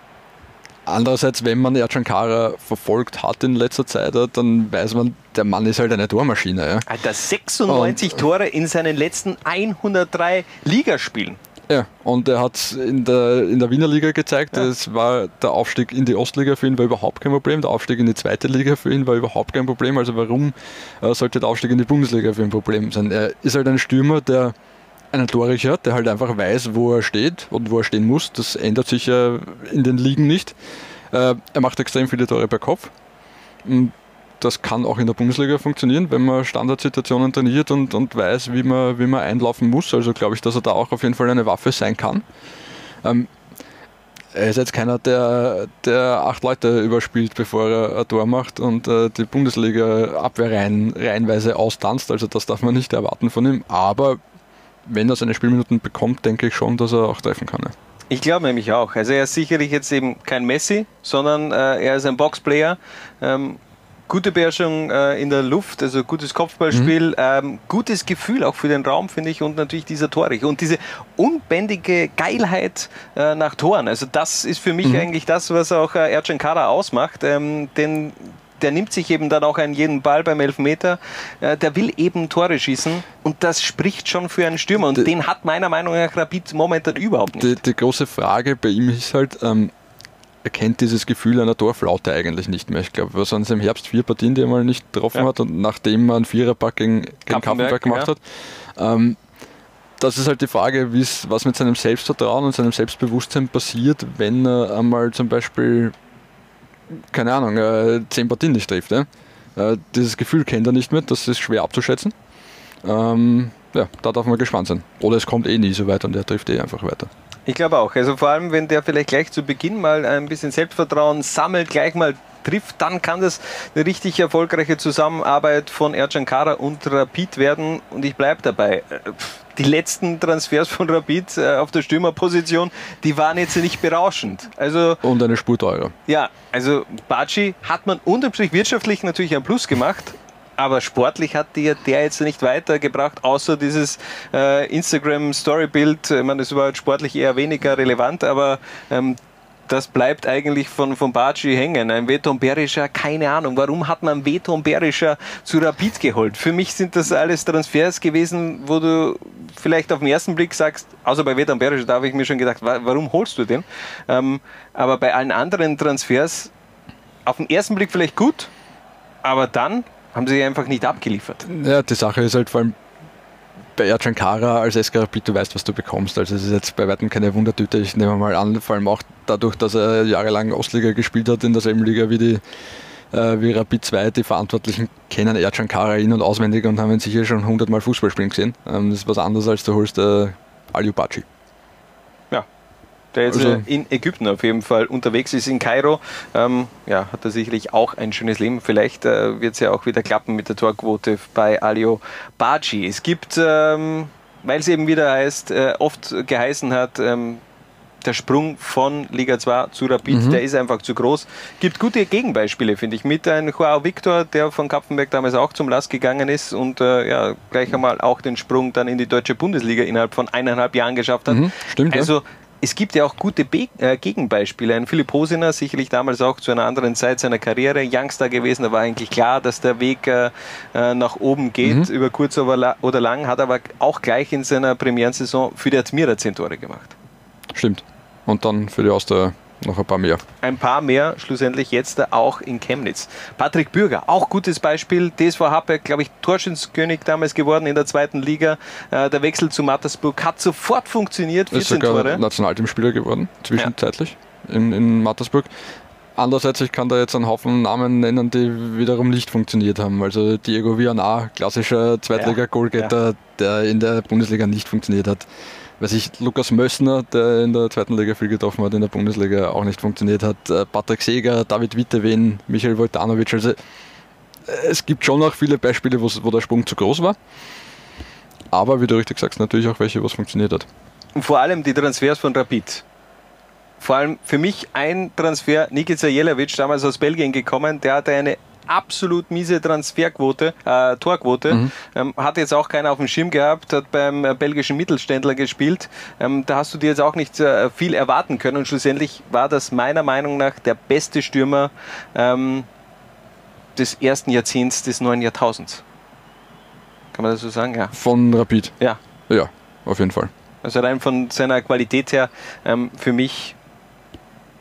Andererseits, wenn man Ercan Kara verfolgt hat in letzter Zeit, dann weiß man, der Mann ist halt eine Tormaschine. Ja. Alter, 96 und, Tore in seinen letzten 103 Ligaspielen. Ja, und er hat in der, in der Wiener Liga gezeigt, ja. es war der Aufstieg in die Ostliga für ihn war überhaupt kein Problem, der Aufstieg in die zweite Liga für ihn war überhaupt kein Problem. Also warum äh, sollte der Aufstieg in die Bundesliga für ihn ein Problem sein? Er ist halt ein Stürmer, der einen Torrichter hat, der halt einfach weiß, wo er steht und wo er stehen muss. Das ändert sich ja in den Ligen nicht. Äh, er macht extrem viele Tore per Kopf. Und das kann auch in der Bundesliga funktionieren, wenn man Standardsituationen trainiert und, und weiß, wie man, wie man einlaufen muss. Also glaube ich, dass er da auch auf jeden Fall eine Waffe sein kann. Ähm, er ist jetzt keiner, der, der acht Leute überspielt, bevor er ein Tor macht und äh, die Bundesliga-Abwehr rein, reihenweise austanzt. Also das darf man nicht erwarten von ihm. Aber wenn er seine Spielminuten bekommt, denke ich schon, dass er auch treffen kann. Ja. Ich glaube nämlich auch. Also er ist sicherlich jetzt eben kein Messi, sondern äh, er ist ein Boxplayer. Ähm, gute Beherrschung äh, in der Luft, also gutes Kopfballspiel, mhm. ähm, gutes Gefühl auch für den Raum, finde ich, und natürlich dieser Torich. Und diese unbändige Geilheit äh, nach Toren. Also das ist für mich mhm. eigentlich das, was auch äh, Ercan Kara ausmacht. Ähm, denn der nimmt sich eben dann auch einen jeden Ball beim Elfmeter. Äh, der will eben Tore schießen und das spricht schon für einen Stürmer. Und die, den hat meiner Meinung nach Rapid momentan überhaupt nicht. Die, die große Frage bei ihm ist halt, ähm, er kennt dieses Gefühl einer Torflaute eigentlich nicht mehr. Ich glaube, was waren es im Herbst vier Partien, die er mal nicht getroffen ja. hat und nachdem man einen Viererpack gegen, gegen Kampfenberg gemacht ja. hat. Ähm, das ist halt die Frage, was mit seinem Selbstvertrauen und seinem Selbstbewusstsein passiert, wenn er einmal zum Beispiel, keine Ahnung, äh, zehn Partien nicht trifft. Ja? Äh, dieses Gefühl kennt er nicht mehr, das ist schwer abzuschätzen. Ähm, ja, da darf man gespannt sein. Oder es kommt eh nie so weit und er trifft eh einfach weiter. Ich glaube auch. Also vor allem, wenn der vielleicht gleich zu Beginn mal ein bisschen Selbstvertrauen sammelt, gleich mal trifft, dann kann das eine richtig erfolgreiche Zusammenarbeit von Ercan Kara und Rapid werden. Und ich bleibe dabei. Die letzten Transfers von Rapid äh, auf der Stürmerposition, die waren jetzt nicht berauschend. Also, und eine Spur teurer. Ja, also Baci hat man unterm Strich wirtschaftlich natürlich ein Plus gemacht, aber sportlich hat die, der jetzt nicht weitergebracht, außer dieses äh, Instagram-Story-Bild. Ich meine, das war sportlich eher weniger relevant, aber ähm, das bleibt eigentlich von, von Baci hängen. Ein Veton Berischer, keine Ahnung. Warum hat man Veton Berischer zu Rapid geholt? Für mich sind das alles Transfers gewesen, wo du vielleicht auf den ersten Blick sagst, außer bei Veton Berischer, da habe ich mir schon gedacht, warum holst du den? Ähm, aber bei allen anderen Transfers auf den ersten Blick vielleicht gut, aber dann haben sie einfach nicht abgeliefert. Ja, die Sache ist halt vor allem bei Ercan Kara als SK Rapid, du weißt, was du bekommst. Also es ist jetzt bei weitem keine Wundertüte. Ich nehme mal an, vor allem auch dadurch, dass er jahrelang Ostliga gespielt hat, in derselben Liga wie die äh, wie Rapid 2, die Verantwortlichen kennen Ercan Kara in- und auswendig und haben ihn sicher schon hundertmal Fußball spielen gesehen. Ähm, das ist was anderes als du holst äh, Aliubachi der jetzt also, in Ägypten auf jeden Fall unterwegs ist, in Kairo. Ähm, ja, hat er sicherlich auch ein schönes Leben. Vielleicht äh, wird es ja auch wieder klappen mit der Torquote bei Alio Baci. Es gibt, ähm, weil es eben wieder heißt, äh, oft geheißen hat, ähm, der Sprung von Liga 2 zu Rapid, mhm. der ist einfach zu groß. Gibt gute Gegenbeispiele, finde ich. Mit einem Joao Victor, der von Kapfenberg damals auch zum Lass gegangen ist und äh, ja, gleich einmal auch den Sprung dann in die deutsche Bundesliga innerhalb von eineinhalb Jahren geschafft hat. Mhm, stimmt, also ja es gibt ja auch gute Be äh, Gegenbeispiele. Ein Philipp Hosiner, sicherlich damals auch zu einer anderen Zeit seiner Karriere, Youngster gewesen, da war eigentlich klar, dass der Weg äh, äh nach oben geht, mhm. über kurz oder lang, hat aber auch gleich in seiner Premierensaison für die Admira zehn Tore gemacht. Stimmt. Und dann für die Austria noch ein paar mehr. Ein paar mehr schlussendlich jetzt auch in Chemnitz. Patrick Bürger, auch gutes Beispiel. DSV Happe, glaube ich, Torschützenkönig damals geworden in der zweiten Liga. Äh, der Wechsel zu Mattersburg hat sofort funktioniert. 14 ist sogar Tore. Nationalteamspieler geworden, zwischenzeitlich in, in Mattersburg. Andererseits, ich kann da jetzt einen Haufen Namen nennen, die wiederum nicht funktioniert haben. Also Diego Villanar, klassischer Zweitliga-Goalgetter, Ja, der in der Bundesliga nicht funktioniert hat. Weiß ich, Lukas Mössner, der in der zweiten Liga viel getroffen hat, in der Bundesliga auch nicht funktioniert hat. Äh, Patrick Seeger, David Wittewin, Michael Wojtanovic. Also äh, es gibt schon noch viele Beispiele, wo der Sprung zu groß war. Aber wie du richtig sagst, natürlich auch welche, wo es funktioniert hat. Und vor allem die Transfers von Rapid. Vor allem für mich ein Transfer, Nikica Jelavic, damals aus Belgien gekommen, der hatte eine absolut miese Transferquote, äh, Torquote. Ähm, hat jetzt auch keiner auf dem Schirm gehabt, hat beim äh, belgischen Mittelständler gespielt. Ähm, da hast du dir jetzt auch nicht äh, viel erwarten können und schlussendlich war das meiner Meinung nach der beste Stürmer ähm, des ersten Jahrzehnts des neuen Jahrtausends. Kann man das so sagen? Ja. Von Rapid. Ja. Ja, auf jeden Fall. Also rein von seiner Qualität her ähm, für mich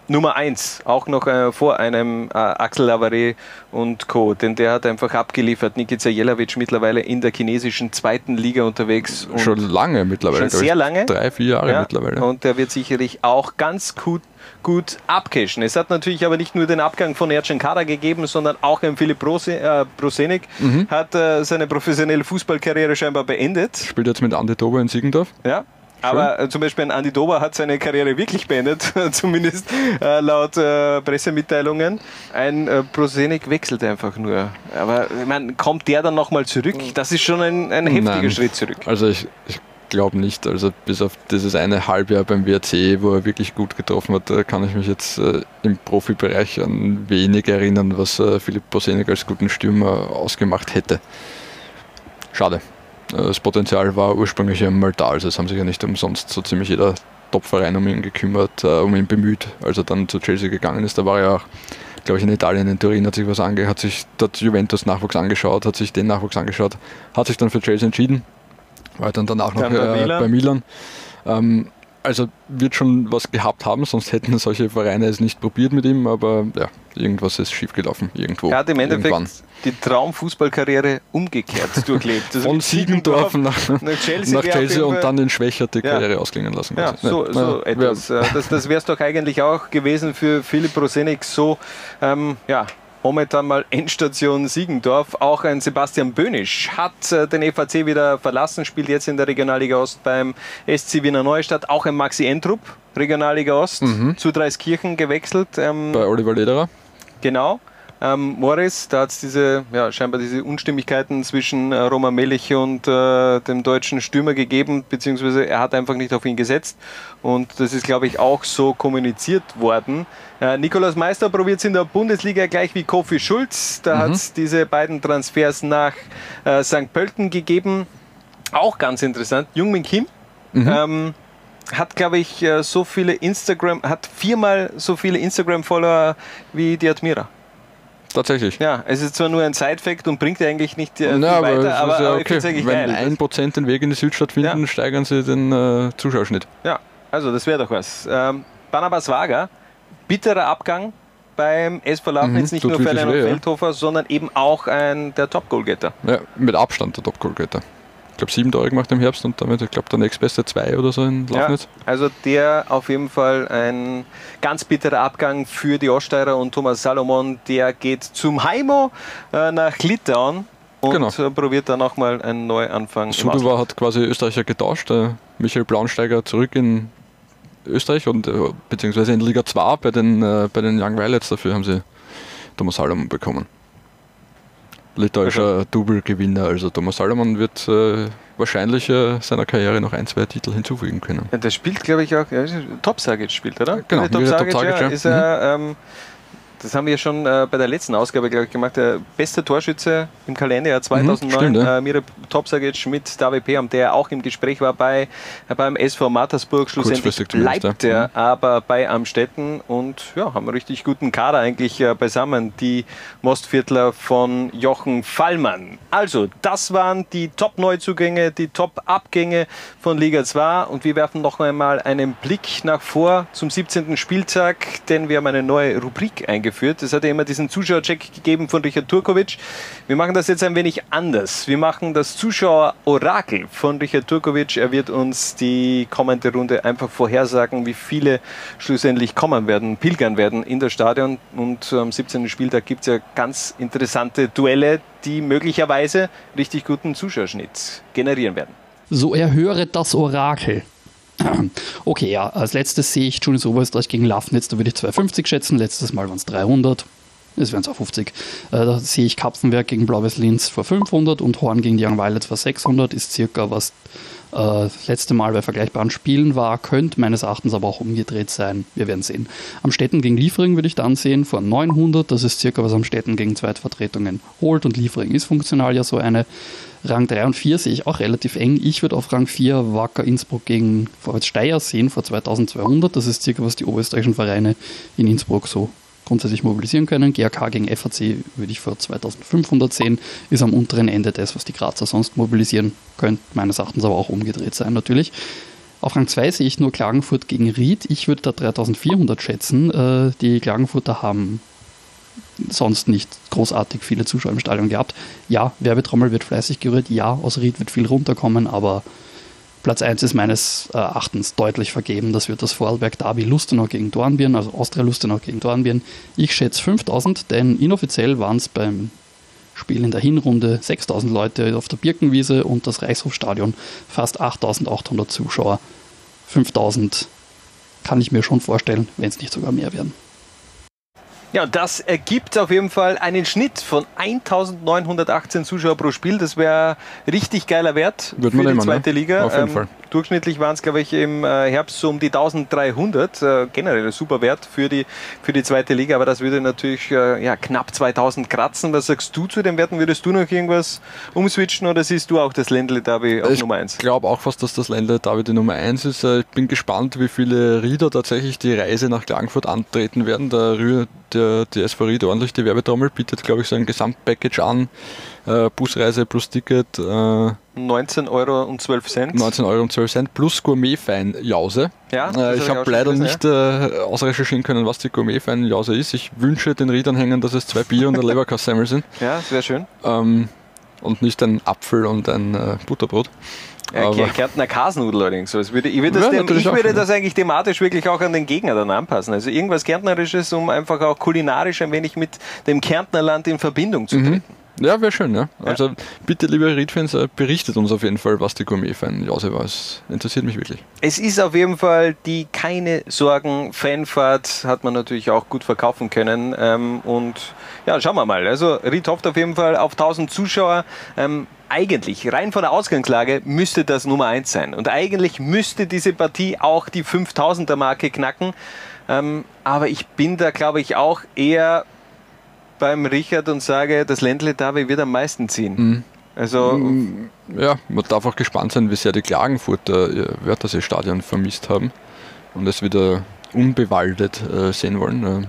Nummer eins, auch noch äh, vor einem äh, Axel Lavare und Co. Denn der hat einfach abgeliefert. Nikica Jelavic mittlerweile in der chinesischen zweiten Liga unterwegs. Schon lange mittlerweile. Schon sehr lange. Drei, vier Jahre ja, mittlerweile. Und der wird sicherlich auch ganz gut, gut abcashen. Es hat natürlich aber nicht nur den Abgang von Ercan Kara gegeben, sondern auch ein Philipp Brose, äh, Brosenik Mhm. hat äh, seine professionelle Fußballkarriere scheinbar beendet. Spielt jetzt mit Andi Dober in Siegendorf. Ja. Aber äh, zum Beispiel ein Andi Dober hat seine Karriere wirklich beendet, zumindest äh, laut äh, Pressemitteilungen. Ein äh, Prosenik wechselt einfach nur. Aber ich mein, kommt der dann nochmal zurück? Das ist schon ein, ein heftiger Nein. Schritt zurück. Also ich, ich glaube nicht. Also bis auf dieses eine Halbjahr beim WRC, wo er wirklich gut getroffen hat, da kann ich mich jetzt äh, im Profibereich an wenig erinnern, was äh, Philipp Bosenik als guten Stürmer ausgemacht hätte. Schade. Das Potenzial war ursprünglich einmal da, also es haben sich ja nicht umsonst so ziemlich jeder Topverein um ihn gekümmert, äh, um ihn bemüht, als er dann zu Chelsea gegangen ist. Da war er auch, glaube ich, in Italien, in Turin, hat sich was ange, hat sich dort Juventus Nachwuchs angeschaut, hat sich den Nachwuchs angeschaut, hat sich dann für Chelsea entschieden, war dann danach noch Dann bei äh, Milan. bei Milan. Ähm, also wird schon was gehabt haben, sonst hätten solche Vereine es nicht probiert mit ihm, aber ja, irgendwas ist schiefgelaufen, irgendwo. Er hat im Endeffekt irgendwann. die Traumfußballkarriere umgekehrt durchlebt. Also Von Siegendorf nach, nach Chelsea, nach Chelsea und dann in Schwächer die Ja. Karriere ausklingen lassen. Ja, quasi. so, Ja, so ja, etwas. Äh, Das, das wäre es doch eigentlich auch gewesen für Philipp Rosenik. So, ähm, ja, momentan mal Endstation Siegendorf. Auch ein Sebastian Bönisch hat äh, den EVC wieder verlassen, spielt jetzt in der Regionalliga Ost beim SC Wiener Neustadt. Auch ein Maxi Entrup, Regionalliga Ost, zu Dreiskirchen gewechselt. Ähm, Mhm. Bei Oliver Lederer. Genau. Ähm, Morris, da hat es diese, ja, scheinbar diese Unstimmigkeiten zwischen äh, Roman Melich und äh, dem deutschen Stürmer gegeben, beziehungsweise er hat einfach nicht auf ihn gesetzt. Und das ist, glaube ich, auch so kommuniziert worden. Äh, Nikolaus Meister probiert es in der Bundesliga gleich wie Kofi Schulz. Da hat es diese beiden Transfers nach äh, St. Pölten gegeben. Auch ganz interessant. Jungmin Kim. Ähm, hat, glaube ich, äh, so viele Instagram, hat viermal so viele Instagram-Follower wie die Admira. Tatsächlich. Ja, es ist zwar nur ein Side-Fact und bringt eigentlich nicht äh, Na, aber, weiter, aber, ja aber okay. eigentlich Wenn geil. ein Prozent den Weg in die Südstadt finden, Ja. steigern sie den äh, Zuschauerschnitt. Ja, also das wäre doch was. Ähm, Barnabas Wager, bitterer Abgang beim SV Lafnitz, Mhm, nicht nur wirklich Ferdinand weh, ja. Feldhofer, sondern eben auch ein, der Top-Goalgetter. Ja, mit Abstand der Top-Goalgetter. Ich glaube, sieben Tore gemacht im Herbst und damit, ich glaube, der nächstbeste zwei oder so in Ja, Lafnitz. also der auf jeden Fall ein ganz bitterer Abgang für die Oststeirer und Thomas Salomon, der geht zum Heimo äh, nach Litauen und Genau. probiert dann nochmal einen Neuanfang. Sudowa hat quasi Österreicher getauscht. Äh, Michael Blaunsteiger zurück in Österreich und äh, beziehungsweise in Liga 2 bei den, äh, bei den Young Violets. Dafür haben sie Thomas Salomon bekommen. Litauischer Double-Gewinner. Also Thomas Salomon wird äh, wahrscheinlich äh, seiner Karriere noch ein, zwei Titel hinzufügen können. Ja, der spielt, glaube ich, auch. Ja, Top Sagic spielt, oder? Genau, Top wieder Top Sagic, ja, ja. Mhm. ist er ähm, das haben wir schon äh, bei der letzten Ausgabe, glaube ich, gemacht. Der beste Torschütze im Kalenderjahr 2009, mhm, stimmt, ja. äh, Mira Topsagic mit David Peam, der auch im Gespräch war bei, beim SV Mattersburg. Schlussendlich bleibt er mhm. aber bei Amstetten und ja, haben einen richtig guten Kader eigentlich äh, beisammen, die Mostviertler von Jochen Fallmann. Also, das waren die Top-Neuzugänge, die Top-Abgänge von Liga 2 und wir werfen noch einmal einen Blick nach vor zum 17. Spieltag, denn wir haben eine neue Rubrik eingeführt eingeführt. Es hat ja immer diesen Zuschauercheck gegeben von Richard Turkovic. Wir machen das jetzt ein wenig anders. Wir machen das Zuschauer-Orakel von Richard Turkovic. Er wird uns die kommende Runde einfach vorhersagen, wie viele schlussendlich kommen werden, pilgern werden in das Stadion. Und am 17. Spieltag gibt es ja ganz interessante Duelle, die möglicherweise richtig guten Zuschauerschnitt generieren werden. So erhöre das Orakel. Okay, ja, als letztes sehe ich Tunis Oberösterreich gegen Lafnitz, da würde ich 250 schätzen, letztes Mal waren es 300. Es wären 250. Äh, da sehe ich Kapfenberg gegen Blaues Linz vor 500 und Horn gegen die Young Violets vor 600. Ist circa was äh, letzte Mal bei vergleichbaren Spielen war. Könnte meines Erachtens aber auch umgedreht sein. Wir werden sehen. Am Städten gegen Liefering würde ich dann sehen vor 900. Das ist circa was am Städten gegen Zweitvertretungen holt. Und Liefering ist funktional ja so eine. Rang 3 und 4 sehe ich auch relativ eng. Ich würde auf Rang 4 Wacker Innsbruck gegen Vorwärts Steyr sehen vor 2200. Das ist circa, was die oberösterreichischen Vereine in Innsbruck so grundsätzlich mobilisieren können. GRK gegen FAC würde ich vor 2500 sehen, ist am unteren Ende des, was die Grazer sonst mobilisieren könnte, meines Erachtens aber auch umgedreht sein natürlich. Auf Rang 2 sehe ich nur Klagenfurt gegen Ried. Ich würde da 3400 schätzen. Äh, die Klagenfurter haben sonst nicht großartig viele Zuschauer im Stadion gehabt. Ja, Werbetrommel wird fleißig gerührt, ja, aus Ried wird viel runterkommen, aber Platz 1 ist meines Erachtens deutlich vergeben. Das wird das Vorarlberg Derby Lustenau gegen Dornbirn, also Austria Lustenau gegen Dornbirn. Ich schätze 5000, denn inoffiziell waren es beim Spiel in der Hinrunde 6000 Leute auf der Birkenwiese und das Reichshofstadion fast 8800 Zuschauer. 5000 kann ich mir schon vorstellen, wenn es nicht sogar mehr werden. Ja, das ergibt auf jeden Fall einen Schnitt von 1918 Zuschauer pro Spiel. Das wäre richtig geiler Wert Wird für die nehmen, zweite ne? Liga. Auf jeden ähm, Fall. Durchschnittlich waren es, glaube ich, im äh, Herbst so um die 1300. Äh, generell ein super Wert für die, für die zweite Liga, aber das würde natürlich äh, ja, knapp 2000 kratzen. Was sagst du zu den Werten? Würdest du noch irgendwas umswitchen oder siehst du auch das Ländle Derby auf ich Nummer 1? Ich glaube auch fast, dass das Ländle Derby die Nummer 1 ist. Ich bin gespannt, wie viele Rieder tatsächlich die Reise nach Klagenfurt antreten werden. Der, der, die SV Ried ordentlich die Werbetrommel bietet, glaube ich, so ein Gesamtpackage an. Äh, Busreise plus Ticket. Äh, 19 Euro und 12 Cent. 19 Euro und 12 Cent plus Gourmetfein-Jause. Ja, äh, ich habe leider nicht äh, ausrecherchieren können, was die Gourmetfein-Jause ist. Ich wünsche den Riedanhängern, dass es zwei Bier und ein Leberkassemmel sind. Ja, das wäre schön. Ähm, und nicht ein Apfel und ein äh, Butterbrot. Ja, Kärntner Kasnudel allerdings. Also würde, ich würde, das, ja, dem, ich würde das eigentlich thematisch wirklich auch an den Gegner dann anpassen. Also irgendwas Kärntnerisches, um einfach auch kulinarisch ein wenig mit dem Kärntnerland in Verbindung zu mhm. treten. Mhm. Ja, wäre schön, ja. Also bitte, liebe Riedfans, berichtet uns auf jeden Fall, was die Gourmet-Fan-Jause war. Es interessiert mich wirklich. Es ist auf jeden Fall die keine Sorgen Fanfahrt, hat man natürlich auch gut verkaufen können. Ähm, und ja, schauen wir mal. Also Ried hofft auf jeden Fall auf 1000 Zuschauer. Ähm, eigentlich, rein von der Ausgangslage, müsste das Nummer 1 sein. Und eigentlich müsste diese Partie auch die 5000er Marke knacken. Ähm, aber ich bin da, glaube ich, auch eher beim Richard und sage, das Ländle Derby wird am meisten ziehen. Mhm. Also mm, ja, man darf auch gespannt sein, wie sehr die Klagenfurter ihr Wörthersee-Stadion vermisst haben und es wieder unbewaldet äh, sehen wollen. Äh,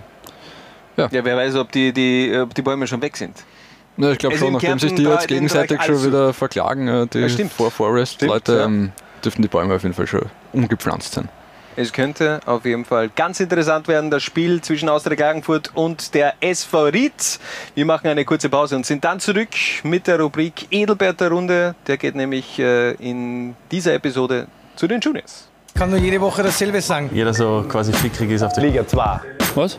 ja. ja, wer weiß, ob die, die, ob die Bäume schon weg sind. Ja, ich glaube schon, nachdem sich die jetzt gegenseitig schon wieder verklagen, äh, die ja, Forest-Leute, ja. ähm, dürften die Bäume auf jeden Fall schon umgepflanzt sein. Es könnte auf jeden Fall ganz interessant werden, das Spiel zwischen Austria Klagenfurt und der SV Ried. Wir machen eine kurze Pause und sind dann zurück mit der Rubrik Edelbert der Runde. Der geht nämlich äh, in dieser Episode zu den Juniors. Kann nur jede Woche dasselbe sagen. Jeder so quasi fickrig ist auf der Liga 2. Was?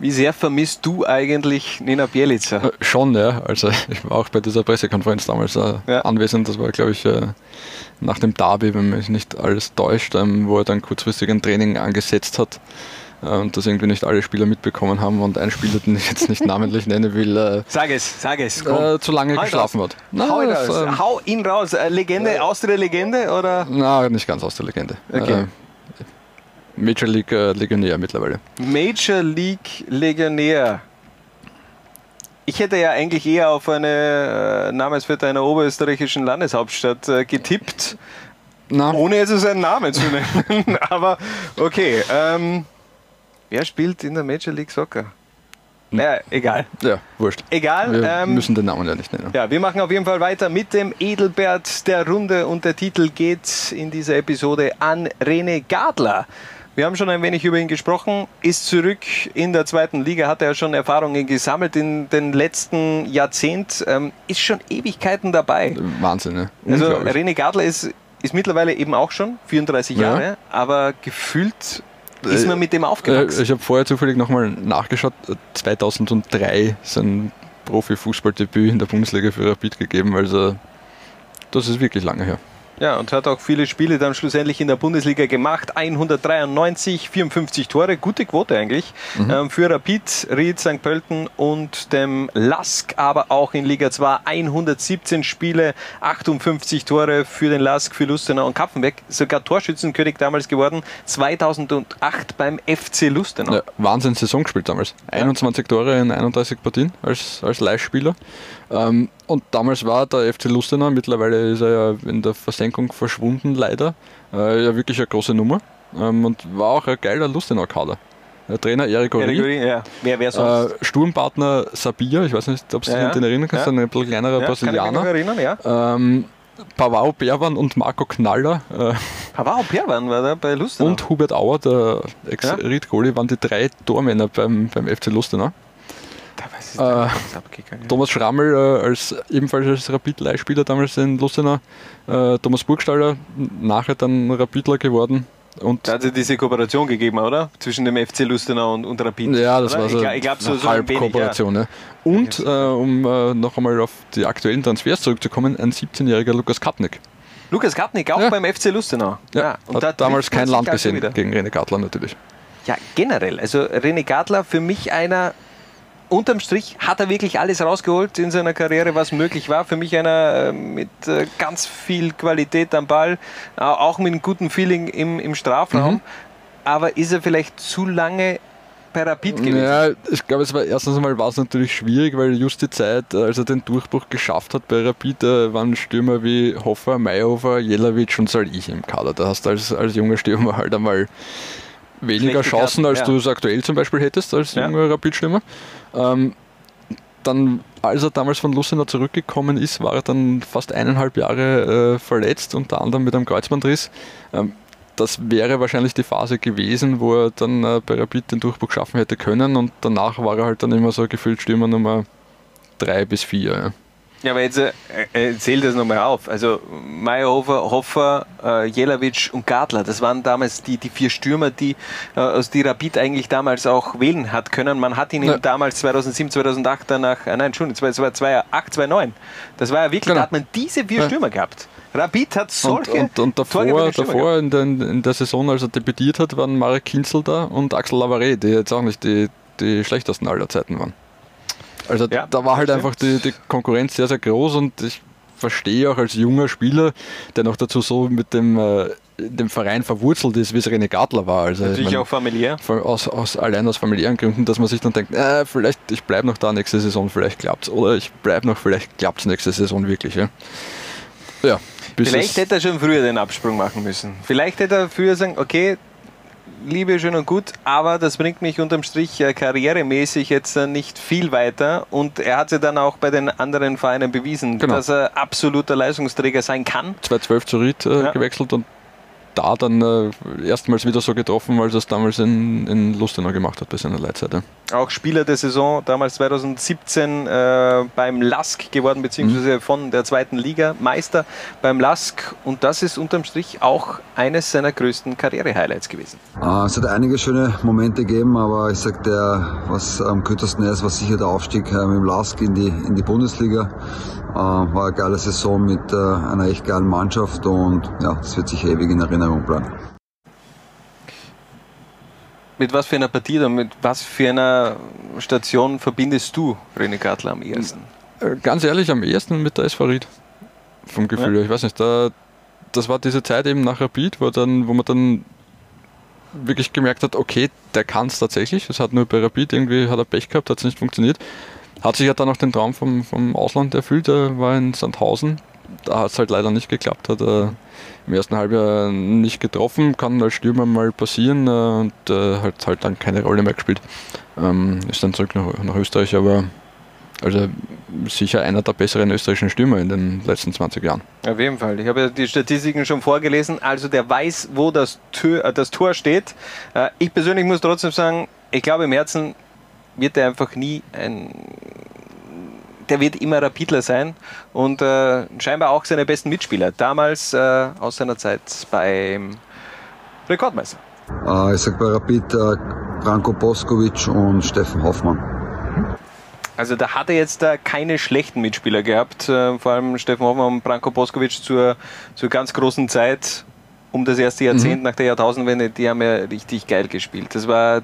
Wie sehr vermisst du eigentlich Nina Bielica? Äh, schon, ja. Also ich war auch bei dieser Pressekonferenz damals äh, ja. anwesend. Das war, glaube ich, äh, nach dem Derby, wenn mich nicht alles täuscht, ähm, wo er dann kurzfristig ein Training angesetzt hat äh, und das irgendwie nicht alle Spieler mitbekommen haben und ein Spieler, den ich jetzt nicht namentlich nennen will, äh, sag es, sag es, äh, zu lange hau geschlafen hat. Na, hau, das, ähm, hau, ihn raus. Legende aus der Legende oder? Na, nicht ganz aus der Legende. Okay. Major League äh, Legionär mittlerweile. Major League Legionär. Ich hätte ja eigentlich eher auf eine äh, Namensvetter einer oberösterreichischen Landeshauptstadt äh, getippt. Na. Ohne jetzt seinen Namen zu nennen. Aber okay. Ähm, wer spielt in der Major League Soccer? Naja, egal. Ja, wurscht. Egal. Wir ähm, müssen den Namen ja nicht nennen. Ja, wir machen auf jeden Fall weiter mit dem Edelbert der Runde und der Titel geht in dieser Episode an René Gadler. Wir haben schon ein wenig über ihn gesprochen, ist zurück in der zweiten Liga, hat er schon Erfahrungen gesammelt in den letzten Jahrzehnt, ähm, ist schon Ewigkeiten dabei. Wahnsinn, ne? Also René Gadler ist, ist mittlerweile eben auch schon 34 ja. Jahre, aber gefühlt ist man mit dem aufgewachsen. Äh, ich habe vorher zufällig nochmal nachgeschaut, 2003 sein Profifußballdebüt in der Bundesliga für Rapid gegeben, also das ist wirklich lange her. Ja, und hat auch viele Spiele dann schlussendlich in der Bundesliga gemacht. 193, 54 Tore, gute Quote eigentlich. Mhm. Ähm, für Rapid, Ried, St. Pölten und dem Lask, aber auch in Liga 2 117 Spiele, 58 Tore für den Lask, für Lustenau und Kapfenberg. Sogar Torschützenkönig damals geworden, 2008 beim FC Lustenau. Ja, Wahnsinn Saison gespielt damals. 21 Tore in 31 Partien als, als Leihspieler. Ähm, und damals war der FC Lustenau, mittlerweile ist er ja in der Versenkung verschwunden, leider. Äh, ja, wirklich eine große Nummer. Ähm, und war auch ein geiler Lustenau-Kader. Der Trainer Erik Ori. Ja. Wer, wer sonst? Äh, Sturmpartner Sabia, ich weiß nicht, ob du dich ja, den erinnern kannst, ja. ein bisschen kleinerer ja, Brasilianer. Kann ich mich erinnern, ja. Ähm, Pavao Perwan und Marco Knaller. Äh, Pavao Perwan war da bei Lustenau. Und Hubert Auer, der Ex-Ried-Goalie, waren die drei Tormänner beim, beim FC Lustenau. Äh, Thomas Schrammel äh, als ebenfalls als Rapid-Leihspieler damals in Lustenau, äh, Thomas Burgstaller, nachher dann Rapidler geworden. Und da hat es diese Kooperation gegeben, oder? Zwischen dem FC Lustenau und, und Rapid. Ja, das oder? war so, ich, ich glaub, so, so eine Halbkooperation. Ja. Und äh, um äh, noch einmal auf die aktuellen Transfers zurückzukommen, ein 17-jähriger Lukas Katnick. Lukas Katnick, auch ja. beim FC Lustenau. Ja, ja. Und hat damals kein Land gesehen gegen René Gadler natürlich. Ja, generell. Also René Gadler für mich einer unterm Strich hat er wirklich alles rausgeholt in seiner Karriere, was möglich war. Für mich einer äh, mit äh, ganz viel Qualität am Ball, auch mit einem guten Feeling im, im Strafraum. Mhm. Aber ist er vielleicht zu lange bei Rapid gewesen? Ja, ich glaube, es war erstens einmal war es natürlich schwierig, weil just die Zeit, als er den Durchbruch geschafft hat bei Rapid, waren Stürmer wie Hoffer, Mayhofer, Jelavic und Salih im Kader. Da hast du als, als junger Stürmer halt einmal weniger Chancen, als ja. du es aktuell zum Beispiel hättest als ja. junger Rapid-Stürmer. Ähm, dann, als er damals von Lucenau zurückgekommen ist, war er dann fast eineinhalb Jahre äh, verletzt, unter anderem mit einem Kreuzbandriss. Ähm, das wäre wahrscheinlich die Phase gewesen, wo er dann äh, bei Rapid den Durchbruch schaffen hätte können und danach war er halt dann immer so gefühlt Stürmer Nummer drei bis vier. Ja. Aber jetzt äh, äh, zähl das nochmal auf. Also Meyerhofer, Hoffer, äh, Jelavic und Gartler, das waren damals die, die vier Stürmer, die äh, aus die Rapid eigentlich damals auch wählen hat können. Man hat ihn ja. damals 2007, 2008 danach, äh, nein, Entschuldigung, das war 2008, 2009. Das war ja wirklich, genau. da hat man diese vier ja. Stürmer gehabt. Rapid hat solche Und, und, und davor, davor in, den, in, der Saison, als er debütiert hat, waren Marek Kinzel da und Axel Lavare, die jetzt auch nicht die, die schlechtesten aller Zeiten waren. Also ja, da war halt einfach die, die Konkurrenz sehr, sehr groß und ich verstehe auch als junger Spieler, der noch dazu so mit dem, äh, dem Verein verwurzelt ist, wie es René Gartler war. Also, Natürlich meine, auch familiär. Aus, aus, allein aus familiären Gründen, dass man sich dann denkt, äh, vielleicht ich bleibe noch da nächste Saison, vielleicht klappt es. Oder ich bleibe noch, vielleicht klappt es nächste Saison wirklich. Ja. ja Vielleicht hätte er schon früher den Absprung machen müssen. Vielleicht hätte er früher sagen, okay, Liebe schön und gut, aber das bringt mich unterm Strich äh, karrieremäßig jetzt äh, nicht viel weiter. Und er hat ja dann auch bei den anderen Vereinen bewiesen, genau. dass er absoluter Leistungsträger sein kann. 2012 zu Ried äh, ja. gewechselt und da dann äh, erstmals wieder so getroffen, als er es damals in, in Lustenau gemacht hat bei seiner Leitseite. auch Spieler der Saison, damals 2017 äh, beim LASK geworden, beziehungsweise mhm. von der zweiten Liga Meister beim LASK. Und das ist unterm Strich auch eines seiner größten Karriere-Highlights gewesen. Uh, es hat einige schöne Momente gegeben, aber ich sag, der, was am kürzesten ist, war sicher der Aufstieg äh, mit dem LASK in die, in die Bundesliga. Uh, war eine geile Saison mit uh, einer echt geilen Mannschaft und ja, das wird sich ewig in Erinnerung bleiben mit was für einer Partie oder mit was für einer Station verbindest du René Gartler am ersten? Äh, ganz ehrlich, am ersten mit der SV Ried. Vom Gefühl ja. Ich weiß nicht, da, das war diese Zeit eben nach Rapid, wo, dann, wo man dann wirklich gemerkt hat, okay, der kann es tatsächlich. Es hat nur bei Rapid irgendwie hat er Pech gehabt, hat es nicht funktioniert. Hat sich ja dann auch den Traum vom, vom Ausland erfüllt, er war in Sandhausen. Da hat es halt leider nicht geklappt, hat er im ersten Halbjahr nicht getroffen, kann als Stürmer mal passieren äh, und äh, hat halt dann keine Rolle mehr gespielt. Ähm, ist dann zurück nach, nach Österreich, aber also sicher einer der besseren österreichischen Stürmer in den letzten 20 Jahren. Auf jeden Fall. Ich habe ja die Statistiken schon vorgelesen. Also der weiß, wo das, Tür, äh, das Tor steht. Ich persönlich muss trotzdem sagen, ich glaube im Herzen wird er einfach nie ein der wird immer Rapidler sein und äh, scheinbar auch seine besten Mitspieler. Damals äh, aus seiner Zeit beim Rekordmeister. Äh, ich sag bei Rapid äh, Branko Boskovic und Steffen Hoffmann. Also da hat er jetzt da keine schlechten Mitspieler gehabt, äh, vor allem Steffen Hoffmann und Branko Boskovic zur, zur ganz großen Zeit um das erste Jahrzehnt mhm. nach der Jahrtausendwende, die haben ja richtig geil gespielt. Das war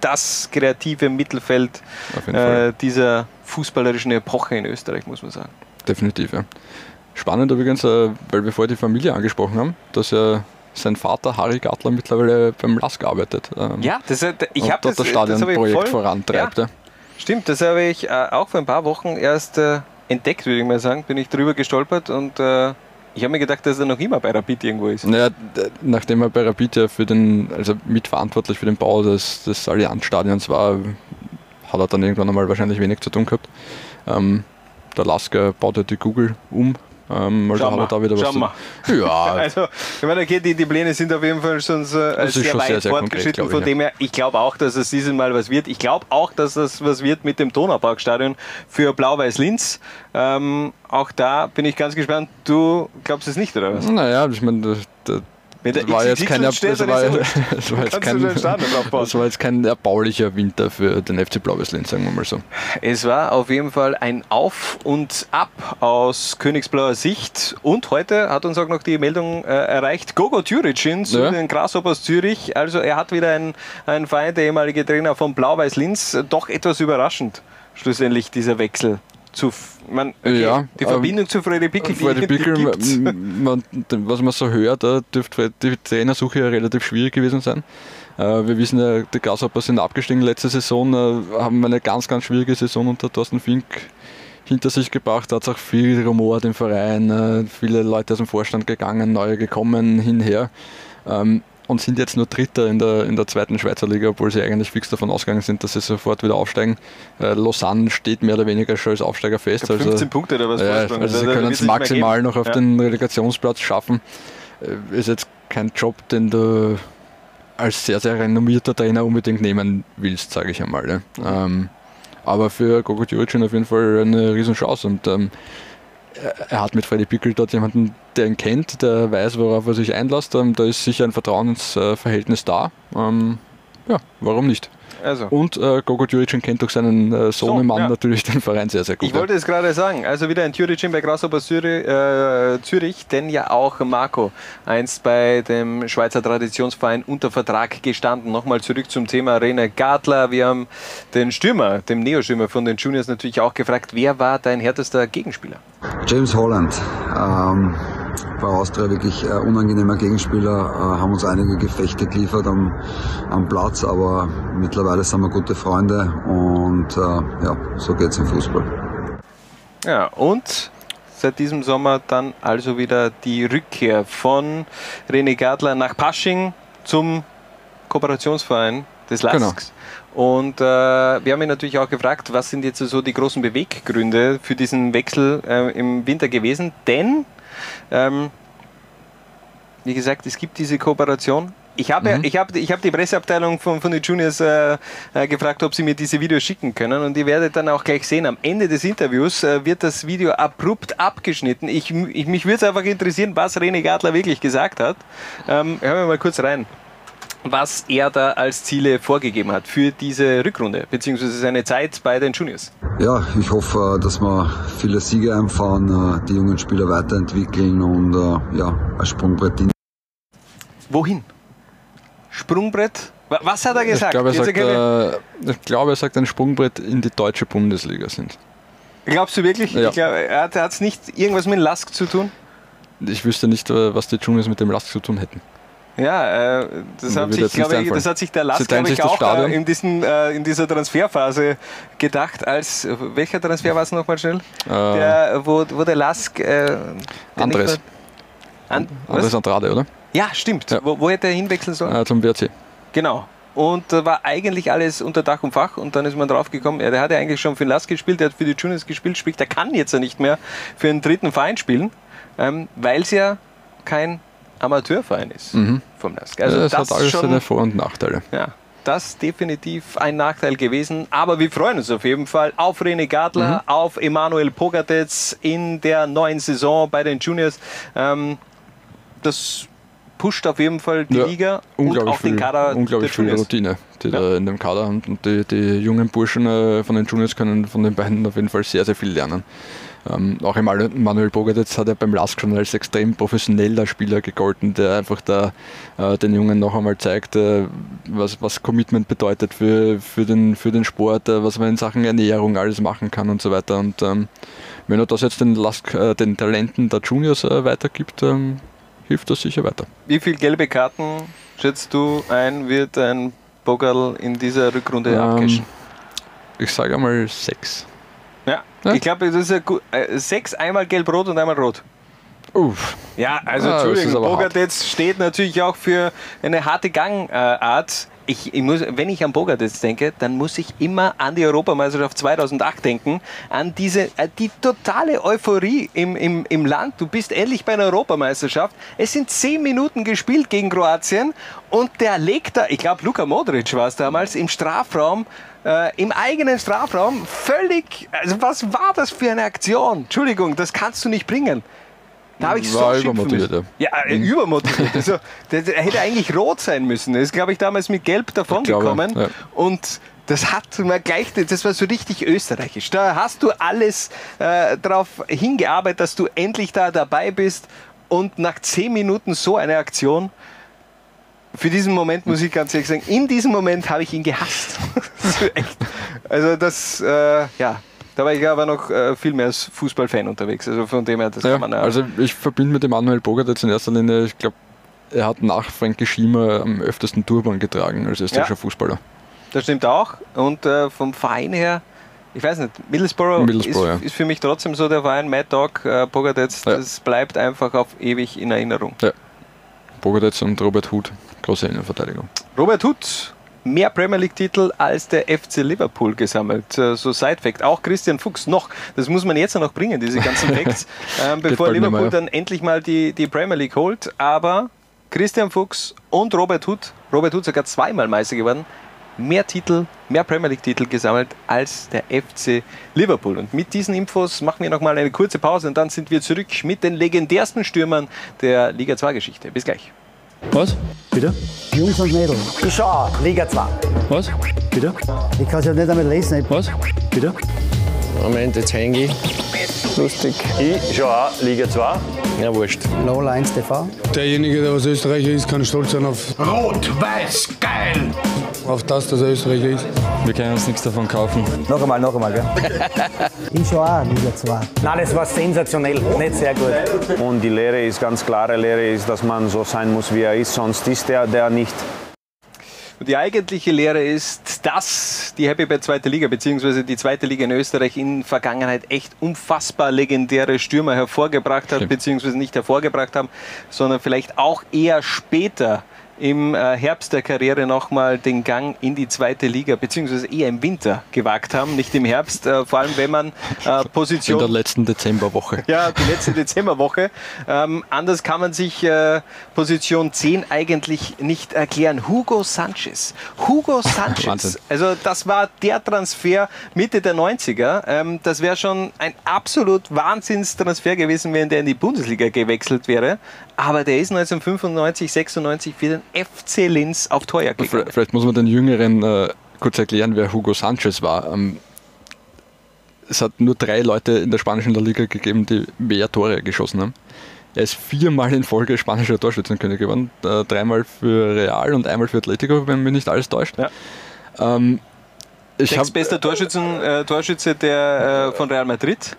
das kreative Mittelfeld äh, dieser fußballerischen Epoche in Österreich, muss man sagen. Definitiv, ja. Spannend übrigens, äh, weil wir vorher die Familie angesprochen haben, dass ja sein Vater Harry Gartler mittlerweile beim LASK arbeitet. Ähm, ja, das, ich habe das, das Stadionprojekt vorantreibt. Ja. Stimmt, das habe ich äh, auch vor ein paar Wochen erst äh, entdeckt, würde ich mal sagen. Bin ich drüber gestolpert und äh, ich habe mir gedacht, dass er noch immer bei Rapid irgendwo ist. Naja, nachdem er bei Rapid ja für den, also mitverantwortlich für den Bau des, des Allianz-Stadions war, hat er dann irgendwann einmal wahrscheinlich wenig zu tun gehabt. Ähm, der Lasker baut ja die Google um ähm, also hat er da wieder was zu, Ja. also, ich meine, okay, die, die Pläne sind auf jeden Fall schon äh, sehr weit sehr, sehr fortgeschritten. Von dem her, ich glaube auch, dass es dieses Mal was wird. Ich glaube auch, dass das was wird mit dem Donauparkstadion für Blau-Weiß-Linz. Ähm, auch da bin ich ganz gespannt. Du glaubst es nicht, oder was? Naja, ich meine, das war jetzt kein, das war, das war jetzt kein, das war jetzt kein erbaulicher Winter für den FC Blau-Weiß-Linz, sagen wir mal so. Es war auf jeden Fall ein Auf und Ab aus Königsblauer Sicht. Und heute hat uns auch noch die Meldung äh, erreicht, Gogo Thüricin zu ja. den Grasshoppers Zürich. Also er hat wieder einen, einen Feind, der ehemalige Trainer von Blau-Weiß-Linz. Doch etwas überraschend, schlussendlich dieser Wechsel zu man, okay, ja, die Verbindung ähm, zu Freddy Pickel, Freddy Pickel man, was man so hört, da dürfte die Trainersuche ja relativ schwierig gewesen sein. Äh, wir wissen ja, die Grasshoppers sind abgestiegen letzte Saison, äh, haben eine ganz, ganz schwierige Saison unter Thorsten Fink hinter sich gebracht. Da hat es auch viel Rumor im Verein, äh, viele Leute aus dem Vorstand gegangen, neue gekommen, hinher. Und sind jetzt nur Dritter in der, in der zweiten Schweizer Liga, obwohl sie eigentlich fix davon ausgegangen sind, dass sie sofort wieder aufsteigen. Äh, Lausanne steht mehr oder weniger schon als Aufsteiger fest. Also, 15 Punkte oder was? Ja, also, also sie können es maximal noch auf ja. den Relegationsplatz schaffen. Äh, ist jetzt kein Job, den du als sehr, sehr renommierter Trainer unbedingt nehmen willst, sage ich einmal. Ne? Mhm. Ähm, aber für Gogo Djuricin auf jeden Fall eine Riesenchance und ähm, er hat mit Freddy Pickel dort jemanden, der ihn kennt, der weiß, worauf er sich einlässt. Ähm, da ist sicher ein Vertrauensverhältnis da. Ähm, ja, warum nicht? Also. Und äh, Gogo Djuricin kennt durch seinen äh, Sohnemann so, ja. natürlich den Verein sehr, sehr gut. Ich wollte es gerade sagen. Also wieder ein Djuricin bei Grasshopper Zürich, äh, Zürich, denn ja auch Marco einst bei dem Schweizer Traditionsverein unter Vertrag gestanden. Nochmal zurück zum Thema Rene Gartler. Wir haben den Stürmer, dem Neostürmer von den Juniors natürlich auch gefragt, wer war dein härtester Gegenspieler? James Holland. Ähm bei Austria wirklich äh, unangenehmer Gegenspieler, äh, haben uns einige Gefechte geliefert am, am Platz, aber mittlerweile sind wir gute Freunde und äh, ja, so geht es im Fußball. Ja, und seit diesem Sommer dann also wieder die Rückkehr von René Gadler nach Pasching zum Kooperationsverein des LASKs. Genau. Und äh, wir haben ihn natürlich auch gefragt, was sind jetzt so die großen Beweggründe für diesen Wechsel äh, im Winter gewesen? Denn ähm, wie gesagt, es gibt diese Kooperation, Ich habe mhm. ich hab, ich hab die Presseabteilung von, von den Juniors äh, äh, gefragt, ob sie mir diese Videos schicken können. Und ihr werdet dann auch gleich sehen, am Ende des Interviews äh, wird das Video abrupt abgeschnitten. Ich, ich mich würde es einfach interessieren, was René Gadler wirklich gesagt hat. Ähm, hören wir mal kurz rein was er da als Ziele vorgegeben hat für diese Rückrunde, beziehungsweise seine Zeit bei den Juniors. Ja, ich hoffe, dass wir viele Siege einfahren, äh, die jungen Spieler weiterentwickeln und äh, ja, ein Sprungbrett in. Wohin? Sprungbrett? Was hat er gesagt? Ich glaube, er sagt, äh, ich glaube, er sagt ein Sprungbrett in die deutsche Bundesliga sind. Glaubst du wirklich? Ja. Ich glaube, er hat es nicht irgendwas mit dem Lask zu tun? Ich wüsste nicht, äh, was die Juniors mit dem Lask zu tun hätten. Ja, äh, das, hat sich, glaube ich, das hat sich der Lask, glaube ich, auch äh, in, diesen, äh, in dieser Transferphase gedacht, als, welcher Transfer war es nochmal schnell? Äh. Der, wo, wo der Lask... Äh, Andres. An, Andres Andrade, oder? Ja, stimmt. Ja. Wo, wo, hätte er hinwechseln sollen? Äh, zum WRC. Genau. Und da war eigentlich alles unter Dach und Fach und dann ist man drauf gekommen, ja, der hat ja eigentlich schon für den Lask gespielt, der hat für die Juniors gespielt, spielt, der kann jetzt ja nicht mehr für einen dritten Verein spielen, ähm, weil es ja kein Amateurverein ist mhm. vom Lask. Also ja, das, das hat alles schon, seine Vor- und Nachteile. Ja, das ist definitiv ein Nachteil gewesen. Aber wir freuen uns auf jeden Fall auf René Gadler, mhm. auf Emanuel Pogatetz in der neuen Saison bei den Juniors. Ähm, das pusht auf jeden Fall die ja, Liga und auch viel, den Kader. Unglaublich viel Routine, die ja. da in dem Kader haben. Und die, die jungen Burschen äh, von den Juniors können von den beiden auf jeden Fall sehr, sehr viel lernen. Ähm, auch Manuel Bogadetz hat ja beim Lask schon als extrem professioneller Spieler gegolten, der einfach da äh, den Jungen noch einmal zeigt, äh, was, was Commitment bedeutet für, für, den, für den Sport, äh, was man in Sachen Ernährung alles machen kann und so weiter. Und ähm, wenn er das jetzt den, Lask, äh, den Talenten der Juniors äh, weitergibt, ähm, hilft das sicher weiter. Wie viele gelbe Karten schätzt du ein, wird ein Bogal in dieser Rückrunde ähm, abkischen? Ich sage einmal sechs. Ja, ja? ich glaube, das ist ja gut. Äh, sechs, einmal gelb-rot und einmal rot. Uff. Ja, also ah, Entschuldigung, Bogartetz steht natürlich auch für eine harte Gangart. Ich, ich muss, wenn ich an Bogartetz denke, dann muss ich immer an die Europameisterschaft 2008 denken, an diese äh, die totale Euphorie im, im, im Land. Du bist endlich bei einer Europameisterschaft. Es sind zehn Minuten gespielt gegen Kroatien und der legt da, ich glaube Luka Modric war es damals, im Strafraum äh, im eigenen Strafraum völlig. Also, was war das für eine Aktion? Entschuldigung, das kannst du nicht bringen. Da habe ich war so übermotiviert. Ja, äh, mhm. übermotiviert. Also, der, der, hätte eigentlich rot sein müssen. Er ist, glaube ich, damals mit Gelb davongekommen. Ja. Und das hat man gleich, das war so richtig österreichisch. Da hast du alles äh, darauf hingearbeitet, dass du endlich da dabei bist. Und nach zehn Minuten so eine Aktion, für diesen Moment muss ich ganz ehrlich sagen, in diesem Moment habe ich ihn gehasst. also das, äh, ja, da war ich aber noch äh, viel mehr als Fußballfan unterwegs. Also von dem her, das ja, kann man ja Also ich verbinde mit dem Manuel Bogart jetzt in erster Linie, ich glaube, er hat nach Frankie Schiemer am öftesten Turban getragen als österreichischer ja, Fußballer. Das stimmt auch. Und äh, vom Verein her, ich weiß nicht, Middlesbrough, Middlesbrough ist, ja. ist, für mich trotzdem so der Verein, Mad Dog, äh, Pogatetz, ja. das bleibt einfach auf ewig in Erinnerung. Ja. Pogatetz und Robert Huth, große Innenverteidigung. Robert Huth, mehr Premier League-Titel als der FC Liverpool gesammelt. Äh, so Side-Fact. Auch Christian Fuchs noch. Das muss man jetzt noch bringen, diese ganzen Facts, ähm, bevor Liverpool ja. dann endlich mal die, die Premier League holt. Aber Christian Fuchs und Robert Huth, Robert Huth sogar zweimal Meister geworden, mehr Titel, mehr Premier League-Titel gesammelt als der FC Liverpool. Und mit diesen Infos machen wir nochmal eine kurze Pause und dann sind wir zurück mit den legendärsten Stürmern der Liga 2-Geschichte. Bis gleich. Was? Bitte? Jungs und Mädels. Ich schaue Liga 2. Was? Bitte? Ich kann es ja nicht einmal lesen. Was? Bitte? Moment, jetzt hänge ich. Lustig. Ich schaue auch Liga 2. Ja, wurscht. Low 1 TV. Derjenige, der aus Österreicher ist, kann stolz sein auf. Rot-Weiß, geil! Auf das, dass er Österreicher ist. Wir können uns nichts davon kaufen. Noch einmal, noch einmal, gell? ich schaue auch Liga 2. Nein, das war sensationell. Nicht sehr gut. Und die Lehre ist ganz klare Lehre, ist, dass man so sein muss, wie er ist. Sonst ist er der nicht. Und die eigentliche Lehre ist, dass die Happy Bad zweite Liga bzw. die zweite Liga in Österreich in Vergangenheit echt unfassbar legendäre Stürmer hervorgebracht hat, bzw. nicht hervorgebracht haben, sondern vielleicht auch eher später im äh, Herbst der Karriere nochmal den Gang in die zweite Liga, beziehungsweise eher im Winter gewagt haben, nicht im Herbst, äh, vor allem wenn man äh, Position... In der letzten Dezemberwoche. Ja, die letzte Dezemberwoche. Ähm, anders kann man sich äh, Position 10 eigentlich nicht erklären. Hugo Sanchez. Hugo Sanchez. Wahnsinn. Also das war der Transfer Mitte der 90er. Ähm, das wäre schon ein absolut Wahnsinnstransfer gewesen, wenn der in die Bundesliga gewechselt wäre. Aber der ist 1995, 96 für den FC Linz auf Torjagd gegangen. Vielleicht muss man den Jüngeren äh, kurz erklären, wer Hugo Sanchez war. Ähm, es hat nur drei Leute in der spanischen La Liga gegeben, die mehr Tore geschossen haben. Er ist viermal in Folge spanischer Torschützenkönig geworden. Äh, dreimal für Real und einmal für Atletico, wenn mich nicht alles täuscht. Ähm, ich habe Sechstbester Torschützen, äh, Torschütze der, äh, von Real Madrid.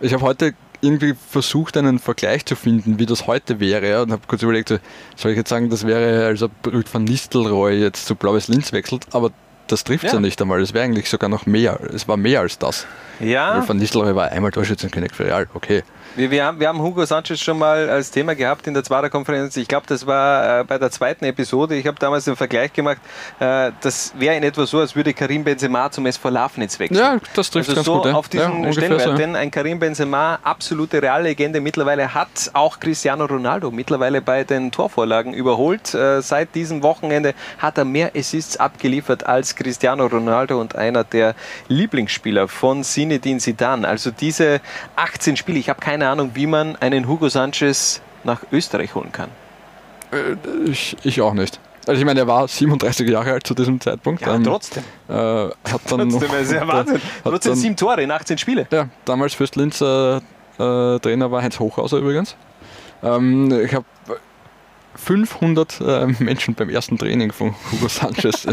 ich hab heute irgendwie versucht, einen Vergleich zu finden, wie das heute wäre. Und habe kurz überlegt, so, soll ich jetzt sagen, das wäre, als ob Ruud van Nistelrooy jetzt zu Blaues Linz wechselt, aber das trifft ja. Ja. nicht einmal. Es wäre eigentlich sogar noch mehr. Es war mehr als das. Ja. Weil Van Nistelrooy war einmal Torschützenkönig für Real, okay. Wir, wir, haben, wir haben Hugo Sanchez schon mal als Thema gehabt in der Zwarer-Konferenz. Ich glaube, das war äh, bei der zweiten Episode. Ich habe damals den Vergleich gemacht. Äh, das wäre in etwa so, als würde Karim Benzema zum SV Lafnitz wechseln. Ja, das trifft also ganz so gut. Ja. auf diesen ja, Stellenwert. so. Denn ein Karim Benzema, absolute Reallegende, mittlerweile hat auch Cristiano Ronaldo mittlerweile bei den Torvorlagen überholt. Äh, seit diesem Wochenende hat er mehr Assists abgeliefert als Cristiano Ronaldo und einer der Lieblingsspieler von Zinedine Zidane. Also diese 18 Spiele, ich habe keine Ahnung, wie man einen Hugo Sanchez nach Österreich holen kann. Äh, Ich, ich auch nicht. Also ich meine, er war 37 Jahre alt zu diesem Zeitpunkt. Ja, trotzdem. Äh, hat dann Trotzdem ist ja Wahnsinn. Trotzdem sieben Tore in 18 Spiele. Ja, damals fürs Linz äh, äh, Trainer war Heinz Hochhauser übrigens. Ähm, ich habe 500 äh, Menschen beim ersten Training von Hugo Sanchez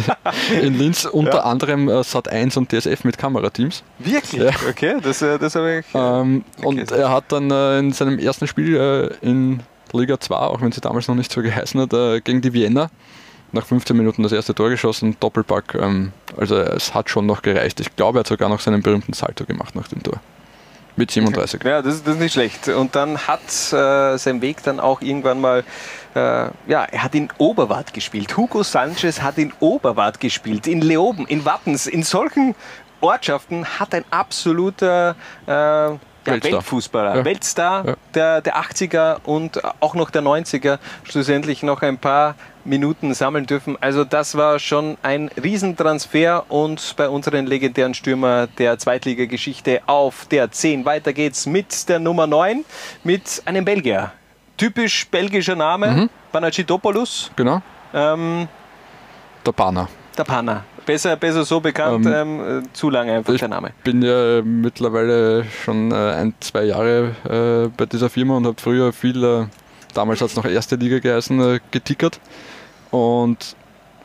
in Linz, unter Ja. anderem äh, Sat1 und DSF mit Kamerateams. Wirklich? Ja. Okay, das, äh, das habe ich. Ähm, und er hat dann äh, in seinem ersten Spiel äh, in Liga 2, auch wenn sie damals noch nicht so geheißen hat, äh, gegen die Vienna nach 15 Minuten das erste Tor geschossen, Doppelpack. Ähm, also es hat schon noch gereicht. Ich glaube, er hat sogar noch seinen berühmten Salto gemacht nach dem Tor. Mit 37. Ja, das, ist- das ist nicht schlecht. Und dann hat äh, sein Weg dann auch irgendwann mal, äh, ja, er hat in Oberwart gespielt. Hugo Sanchez hat in Oberwart gespielt, in Leoben, in Wattens, in solchen Ortschaften hat ein absoluter äh, ja, Weltstar. Weltfußballer, Ja. Weltstar Ja. der, der 80er und auch noch der 90er schlussendlich noch ein paar Minuten sammeln dürfen. Also das war schon ein Riesentransfer und bei unseren legendären Stürmer der Zweitligageschichte auf der 10. Weiter geht's mit der Nummer 9, mit einem Belgier. Typisch belgischer Name, Mhm. Panagitopoulos. Genau, Ähm, der Pana. der Pana. Besser, besser so bekannt, Ähm, ähm, äh, zu lange einfach der Name. bin ja mittlerweile schon äh, ein, zwei Jahre äh, bei dieser Firma und habe früher viel, äh, damals hat es noch erste Liga geheißen, äh, getickert und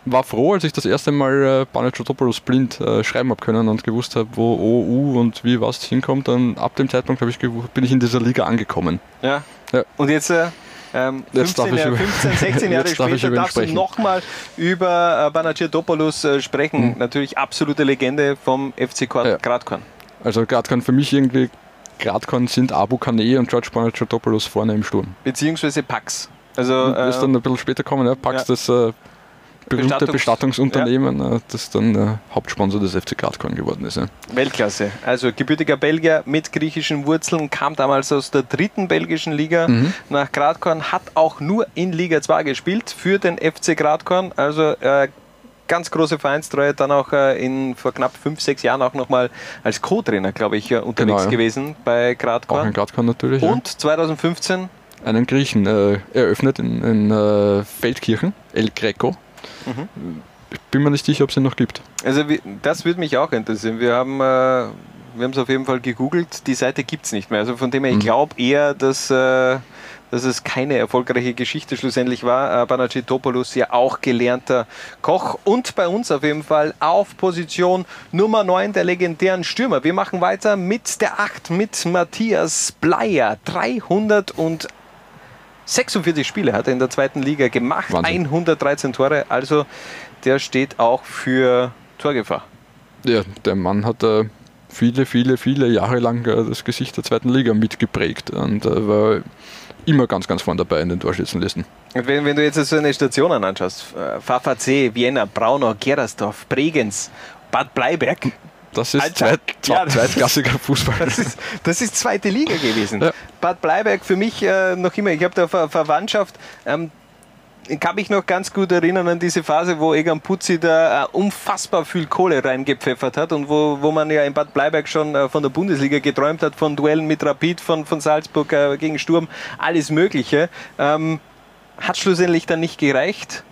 war froh, als ich das erste Mal äh, Panagiotopoulou blind äh, schreiben habe können und gewusst habe, wo O, U und wie was hinkommt. Dann ab dem Zeitpunkt ich bin ich in dieser Liga angekommen. Ja. Ja. Und jetzt, äh, ähm, Jetzt 15, darf ich Jahre, über- 15, 16 Jahre darf später ihn darfst du nochmal über äh, Banacetopoulos äh, sprechen. Mhm. Natürlich absolute Legende vom FC Ja. Gradkorn. Also Gradkorn für mich irgendwie, Gradkorn sind Abu Kane und George Panagiotopoulou vorne im Sturm. Beziehungsweise Pax. Also, ist äh, dann ein bisschen später kommen, ja, Pax, ja. das äh, berühmte Bestattungs- Bestattungsunternehmen, äh, das dann Hauptsponsor des FC Gradkorn geworden ist. Ja. Weltklasse. Also gebürtiger Belgier mit griechischen Wurzeln, kam damals aus der dritten belgischen Liga Mhm. nach Gradkorn, hat auch nur in Liga 2 gespielt für den FC Gradkorn. Also äh, ganz große Vereinstreue, dann auch äh, in, vor knapp fünf, sechs Jahren auch nochmal als Co-Trainer, glaube ich, äh, unterwegs Genau, ja. gewesen bei Auch in Gradkorn. Gradkorn natürlich. ja. Und 2015 Einen Griechen äh, eröffnet in, in äh, Feldkirchen, El Greco. Mhm. Ich bin mir nicht sicher, ob es ihn noch gibt. Also das würde mich auch interessieren. Wir haben äh, wir haben es auf jeden Fall gegoogelt. Die Seite gibt es nicht mehr. Also von dem her, ich Mhm. glaube eher, dass, äh, dass es keine erfolgreiche Geschichte schlussendlich war. Äh, Banacitopoulos ja auch gelernter Koch und bei uns auf jeden Fall auf Position Nummer 9 der legendären Stürmer. Wir machen weiter mit der 8 mit Matthias Bleier. 300 und 46 Spiele hat er in der zweiten Liga gemacht, Wahnsinn. 113 Tore. Also der steht auch für Torgefahr. Ja, der Mann hat äh, viele, viele, viele Jahre lang äh, das Gesicht der zweiten Liga mitgeprägt und äh, war immer ganz, ganz vorne dabei in den Torschützenlisten. Wenn, wenn du jetzt so eine Stationen anschaust, äh, VVC, Vienna, Braunau, Gerersdorf, Bregenz, Bad Bleiberg. Das ist zweit, ja, zweitklassiger Fußball. Das ist, das ist, zweite Liga gewesen. Ja. Bad Bleiberg für mich äh, noch immer, ich habe da Ver Verwandtschaft, ähm, ich kann mich noch ganz gut erinnern an diese Phase, wo Egan Putzi da äh, unfassbar viel Kohle reingepfeffert hat und wo, wo man ja in Bad Bleiberg schon äh, von der Bundesliga geträumt hat, von Duellen mit Rapid, von, von Salzburg äh, gegen Sturm, alles Mögliche. Ähm, hat schlussendlich dann nicht gereicht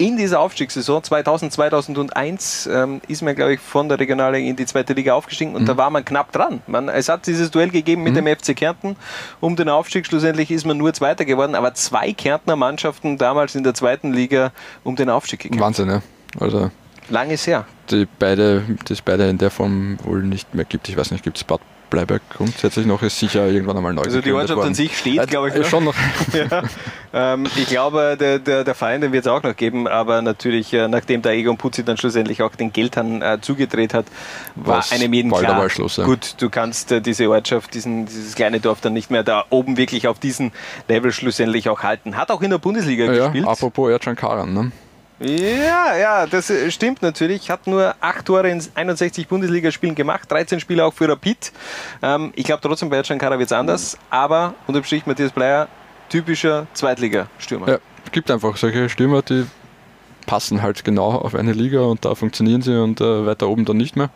in dieser Aufstiegssaison 2000, 2001 ähm, ist man, glaube ich, von der Regionalliga in die zweite Liga aufgestiegen und mhm. da war man knapp dran. Man, es hat dieses Duell gegeben mit mhm. dem FC Kärnten um den Aufstieg. Schlussendlich ist man nur Zweiter geworden, aber zwei Kärntner Mannschaften damals in der zweiten Liga um den Aufstieg gekämpft. Wahnsinn, ja. Also Lange ist her. Die beide, das beide in der Form wohl nicht mehr gibt. Ich weiß nicht, gibt es Bad Bleiberg grundsätzlich noch, ist sicher irgendwann einmal neu. Also die Ortschaft an sich steht, glaube ich. Noch. Schon noch. ja. ähm, ich glaube, der, der, der Verein, den wird es auch noch geben, aber natürlich, äh, nachdem der Egon Putzi dann schlussendlich auch den Geldhahn äh, zugedreht hat, war Was einem jeden klar, Schluss, ja. gut, du kannst äh, diese Ortschaft, diesen, dieses kleine Dorf dann nicht mehr da oben wirklich auf diesem Level schlussendlich auch halten. Hat auch in der Bundesliga ja, gespielt. Apropos Ercan Karan, ne? Ja, ja, das äh, stimmt natürlich. Hat nur acht Tore in 61 Bundesligaspielen gemacht, 13 Spiele auch für Rapid. Ähm, ich glaube trotzdem bei Ercan wird es anders, aber unterm Strich Matthias Bleier, typischer Zweitligastürmer. Ja, es gibt einfach solche Stürmer, die passen halt genau auf eine Liga und da funktionieren sie und äh, weiter oben dann nicht mehr.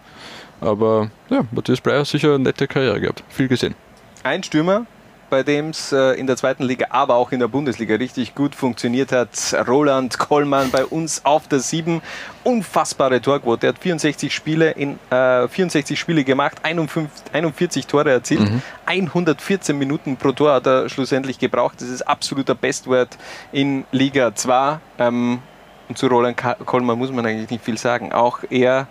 Aber ja, Matthias Bleier sicher eine nette Karriere gehabt, viel gesehen. Ein Stürmer, bei dem es äh, in der zweiten Liga, aber auch in der Bundesliga richtig gut funktioniert hat. Roland Kollmann bei uns auf der 7. Unfassbare Torquote. Er hat 64 Spiele, in, äh, 64 Spiele gemacht, 51, 41 Tore erzielt. Mhm. 114 Minuten pro Tor hat er schlussendlich gebraucht. Das ist absoluter Bestwert in Liga 2. Ähm, und zu Roland Kollmann muss man eigentlich nicht viel sagen. Auch er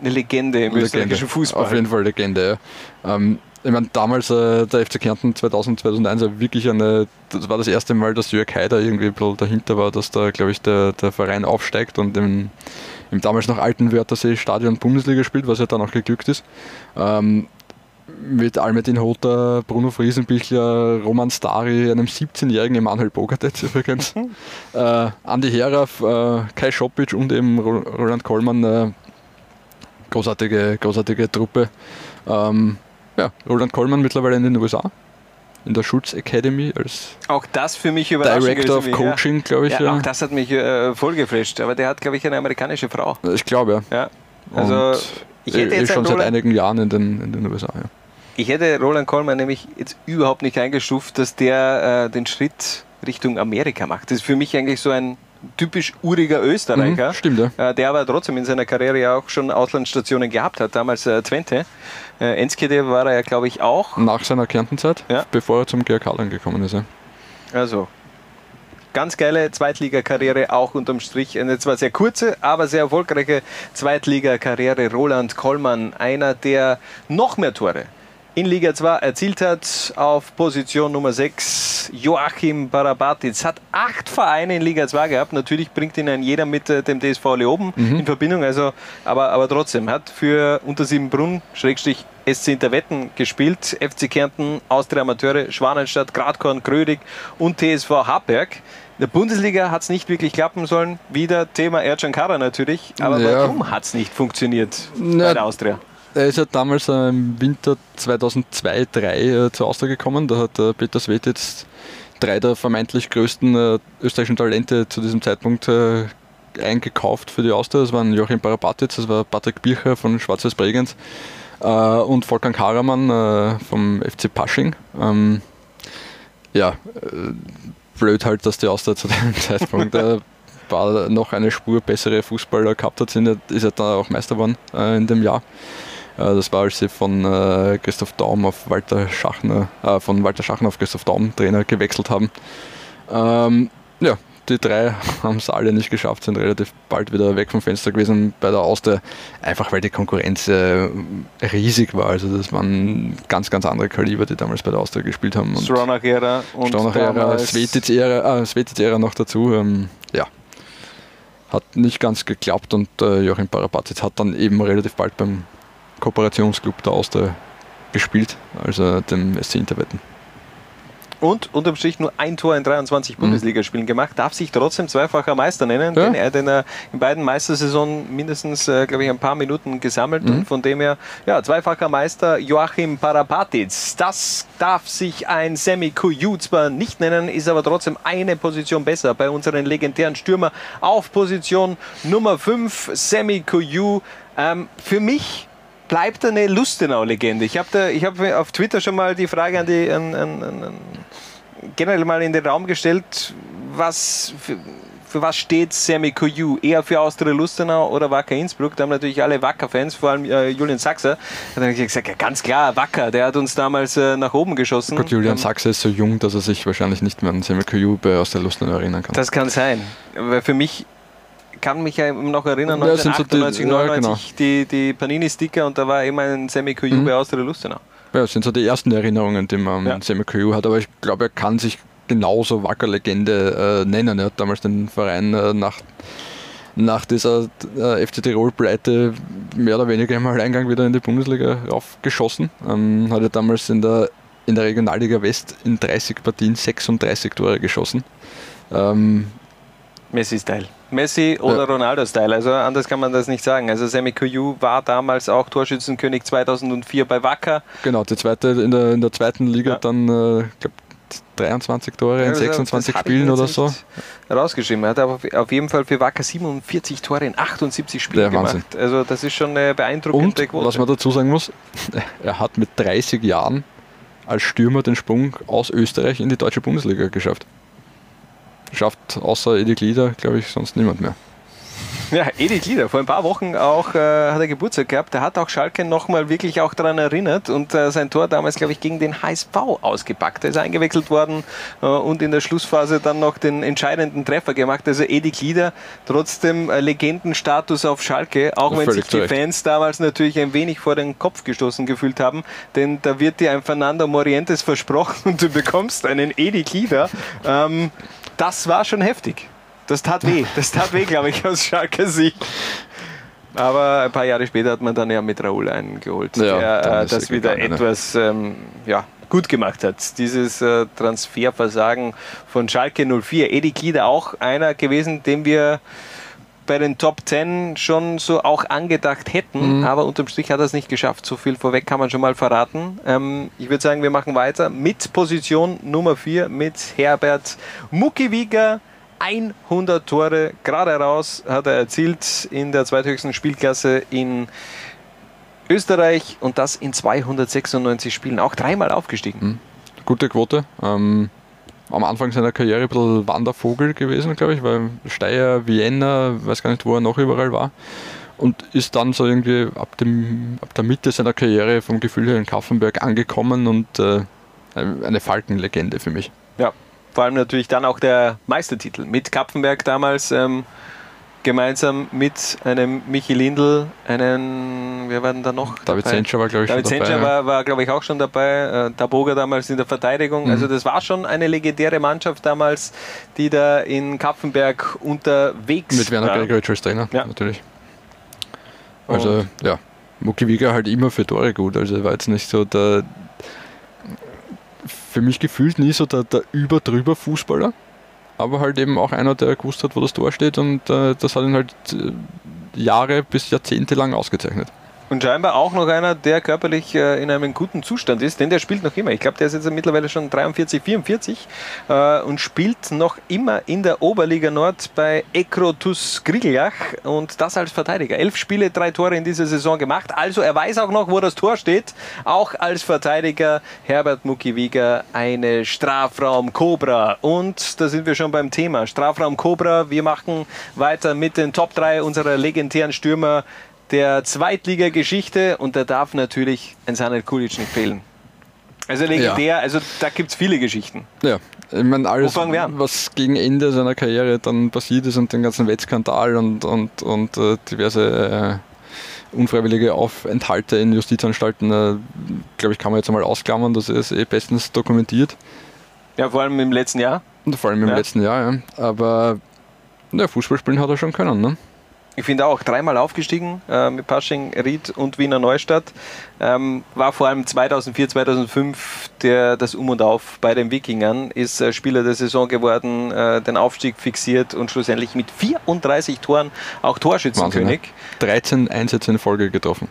eine Legende im Legende. österreichischen Fußball. Auf jeden Fall Legende, ja. Ähm, ich meine, damals äh, der FC Kärnten 2000, 2001 war wirklich eine, das war das erste Mal, dass Jörg Haider irgendwie ein bisschen dahinter war, dass da, glaube ich, der, der Verein aufsteigt und im, im damals noch alten Wörthersee Stadion Bundesliga spielt, was ja dann auch geglückt ist. Ähm, mit Almedin Hoter, Bruno Friesenbichler, Roman Stari, einem 17-jährigen Emanuel Bogartetz übrigens, mhm. äh, Andi Heraf, äh, Kai Schopic und eben Roland Kollmann, äh, großartige, großartige Truppe. Ähm, ja, Roland Coleman mittlerweile in den USA. In der Schulz Academy als auch das für mich Director of Coaching, ja. glaube ich. Ja, ja, Auch das hat mich äh, voll geflasht. Aber der hat, glaube ich, eine amerikanische Frau. Ich glaube, ja. ja. Also, Und ich hätte jetzt schon seit einigen Jahren in den, in den USA. Ja. Ich hätte Roland Coleman nämlich jetzt überhaupt nicht eingestuft, dass der äh, den Schritt Richtung Amerika macht. Das ist für mich eigentlich so ein typisch uriger Österreicher, mhm, stimmt, ja. Äh, der aber trotzdem in seiner Karriere ja auch schon Auslandsstationen gehabt hat. Damals äh, Twente. Äh, Enskede war er ja, glaube ich, auch. Nach seiner Kärntenzeit, ja. bevor er zum GRK dann gekommen ist. Ja. Also, ganz geile Zweitligakarriere, auch unterm Strich. Eine zwar sehr kurze, aber sehr erfolgreiche Zweitligakarriere. Roland Kollmann, einer der noch mehr Tore in Liga 2 erzielt hat. Auf Position Nummer 6 Joachim Barabatic. Hat acht Vereine in Liga 2 gehabt. Natürlich bringt ihn ein jeder mit äh, dem DSV Leoben mhm. in Verbindung. Also, aber, aber trotzdem hat für Untersiebenbrunn, Schrägstrich SC Interwetten gespielt. FC Kärnten, Austria Amateure, Schwanenstadt, Gradkorn, Grödig und TSV Hartberg. In der Bundesliga hat es nicht wirklich klappen sollen. Wieder Thema Ercan Kara natürlich. Aber ja. warum hat es nicht funktioniert Na, bei der Austria? Er ist ja damals äh, im Winter 2002, 2003 äh, zur Austria gekommen. Da hat äh, Peter Sved jetzt drei der vermeintlich größten äh, österreichischen Talente zu diesem Zeitpunkt äh, eingekauft für die Austria. Das waren Joachim Barabatic, das war Patrick Bircher von Schwarzes Bregenz äh, und Volkan Karaman vom FC Pasching. Ähm, ja, blöd halt, dass die Austria zu dem Zeitpunkt noch eine Spur bessere Fußballer gehabt hat, sind, ist er dann auch Meister geworden in dem Jahr. Äh, das war, als sie von äh, Christoph Daum auf Walter Schachner, äh, von Walter Schachner auf Christoph Daum Trainer gewechselt haben. Ähm, ja, die drei haben es alle nicht geschafft, sind relativ bald wieder weg vom Fenster gewesen bei der Austria, einfach weil die Konkurrenz äh, riesig war. Also das waren ganz, ganz andere Kaliber, die damals bei der Austria gespielt haben. Stronach-Ära und Stronach-Ära, Svetic-Ära äh, Svetic dazu. Ähm, ja, hat nicht ganz geklappt und äh, Joachim Parapatic hat dann eben relativ bald beim Kooperationsclub der Austria gespielt, also dem SC Interwetten. und unterm Strich nur ein Tor in 23 Bundesligaspielen gemacht, darf sich trotzdem zweifacher Meister nennen, Ja. denn er hat in, der, in beiden Meistersaisonen mindestens, äh, glaube ich, ein paar Minuten gesammelt und von dem her, ja, zweifacher Meister Joachim Parapatic. Das darf sich ein Semi Kuju zwar nicht nennen, ist aber trotzdem eine Position besser bei unseren legendären Stürmer auf Position Nummer 5, Semi Kuju. Ähm, für mich bleibt eine Lustenau-Legende. Ich habe ich hab auf Twitter schon mal die Frage an die an, an, an, generell mal in den Raum gestellt, was für, für was steht Sammy Koyu? Eher für Austria Lustenau oder Wacker Innsbruck? Da haben natürlich alle Wacker-Fans, vor allem äh, Julian Sachser, hat dann gesagt, ja, ganz klar, Wacker, der hat uns damals äh, nach oben geschossen. Gut, Julian Ähm, Sachse ist so jung, dass er sich wahrscheinlich nicht mehr an Semi bei aus der Lustenau erinnern kann. Das kann sein. Weil für mich kann mich ja noch erinnern, Ja, es sind so die- 1998, ja, genau. 99, die, die Panini-Sticker und da war immer ein Sammy Koyu Mhm. bei Austria Lustenau. Ja, das sind so die ersten Erinnerungen, die man Ja. an Semi hat, aber ich glaube, er kann sich genauso Wacker-Legende äh, nennen. Er hat damals den Verein äh, nach, nach dieser äh, FC Tirol-Pleite mehr oder weniger im Alleingang wieder in die Bundesliga raufgeschossen. Ähm, hat er damals in der, in der Regionalliga West in 30 Partien 36 Tore geschossen. Ähm, Messi-Style. Messi oder Ja. Ronaldo-Style. Also anders kann man das nicht sagen. Also Sammy Koyu war damals auch Torschützenkönig 2004 bei Wacker. Genau, die zweite in der, in der zweiten Liga dann, äh, ich glaube, 23 Tore Ja, in das- 26 das hab ich Spielen oder so. Rausgeschrieben. Er hat aber auf jeden Fall für Wacker 47 Tore in 78 Spielen Der Wahnsinn. gemacht. Also das ist schon eine beeindruckende Und Quote. was man dazu sagen muss, er hat mit 30 Jahren als Stürmer den Sprung aus Österreich in die deutsche Bundesliga geschafft. Schafft außer Edi Glieder, glaube ich, sonst niemand mehr. Ja, Edi Glieder, vor ein paar Wochen auch äh, hat er Geburtstag gehabt. Der hat auch Schalke nochmal wirklich auch daran erinnert und äh, sein Tor damals, glaube ich, gegen den HSV ausgepackt. Er ist eingewechselt worden äh, und in der Schlussphase dann noch den entscheidenden Treffer gemacht. Also Edi Glieder, trotzdem äh, Legendenstatus auf Schalke, auch Ja, wenn sich die. Fans damals natürlich ein wenig vor den Kopf gestoßen gefühlt haben, denn da wird dir ein Fernando Morientes versprochen und du bekommst einen Edi Glieder. Ähm, das war schon heftig. Das tat weh. Das tat weh, glaube ich, aus Schalker Sicht. Aber ein paar Jahre später hat man dann ja mit Raoul einen geholt, Ja, der äh, das er wieder gegangen, ne? etwas ähm, ja, gut gemacht hat. Dieses äh, Transferversagen von Schalke 04. Edi Glieder auch einer gewesen, den wir bei den Top 10 schon so auch angedacht hätten, Mhm. aber unterm Strich hat er es nicht geschafft. So viel vorweg kann man schon mal verraten. Ähm, ich würde sagen, wir machen weiter mit Position Nummer 4 mit Herbert Muckiwiger. 100 Tore gerade heraus hat er erzielt in der zweithöchsten Spielklasse in Österreich und das in 296 Spielen. Auch dreimal aufgestiegen. Gute Quote. Ähm, am Anfang seiner Karriere ein bisschen Wandervogel gewesen, glaube ich, weil Steyr, Vienna, weiß gar nicht, wo er noch überall war. Und ist dann so irgendwie ab, dem, ab der Mitte seiner Karriere vom Gefühl her in Kaffenberg angekommen und äh, eine Falkenlegende für mich. Ja, vor allem natürlich dann auch der Meistertitel mit Kapfenberg damals ähm, gemeinsam mit einem Michi Lindl, einen, wer war denn da noch? David? Zenscher war, glaube ich, David schon dabei. Ja. war, war glaube ich, auch schon dabei. Äh, Taboga damals in der Verteidigung. Mhm. Also das war schon eine legendäre Mannschaft damals, die da in Kapfenberg unterwegs Mit Werner war. Gregoritsch als Trainer, Ja. natürlich. Also, ja, Mucki Wieger halt immer für Tore gut. Also, war jetzt nicht so der. Für mich gefühlt nie so der, der über-drüber Fußballer. Aber halt eben auch einer, der gewusst hat, wo das Tor steht und äh, das hat ihn halt äh, Jahre bis Jahrzehnte lang ausgezeichnet. Und scheinbar auch noch einer, der körperlich äh, in einem guten Zustand ist, denn der spielt noch immer. Ich glaube, der ist jetzt mittlerweile schon 43, 44 äh, und spielt noch immer in der Oberliga Nord bei Ekrotus Grigeljach und das als Verteidiger. Elf Spiele, drei Tore in dieser Saison gemacht. Also er weiß auch noch, wo das Tor steht. Auch als Verteidiger Herbert Muckiwiger eine Strafraum-Cobra. Und da sind wir schon beim Thema. Strafraum-Cobra. Wir machen weiter mit den Top 3 unserer legendären Stürmer der Zweitliga-Geschichte und da darf natürlich ein Sanel Kulic nicht fehlen. Also legendär, also da gibt es viele Geschichten. Ja, ich meine, alles, was gegen Ende seiner Karriere dann passiert ist und den ganzen Wettskandal und, und, und äh, diverse äh, unfreiwillige Aufenthalte in Justizanstalten, äh, glaube ich, kann man jetzt einmal ausklammern, das ist eh bestens dokumentiert. Ja, vor allem im letzten Jahr. Und vor allem im Ja. letzten Jahr, ja. Aber ja, Fußball spielen hat er schon können, ne? Ich finde auch, dreimal aufgestiegen äh, mit Pasching, Ried und Wiener Neustadt. Ähm, war vor allem 2004, 2005 der, das Um und Auf bei den Wikingern. Ist äh, Spieler der Saison geworden, äh, den Aufstieg fixiert und schlussendlich mit 34 Toren auch Torschützenkönig. Wahnsinn, ne? 13 Einsätze in Folge getroffen.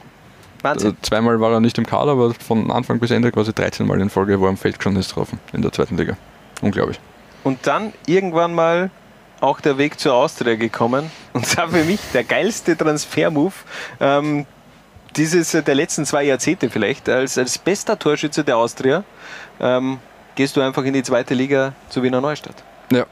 Wahnsinn. Also zweimal war er nicht im Kader, aber von Anfang bis Ende quasi 13 Mal in Folge, wo er am Feld schon ist getroffen in der zweiten Liga. Unglaublich. Und dann irgendwann mal auch der Weg zur Austria gekommen. Und zwar für mich der geilste Transfermove. Ähm, dieses äh, der letzten zwei Jahrzehnte vielleicht, als, als bester Torschütze der Austria, ähm, gehst du einfach in die zweite Liga zu Wiener Neustadt. Ja,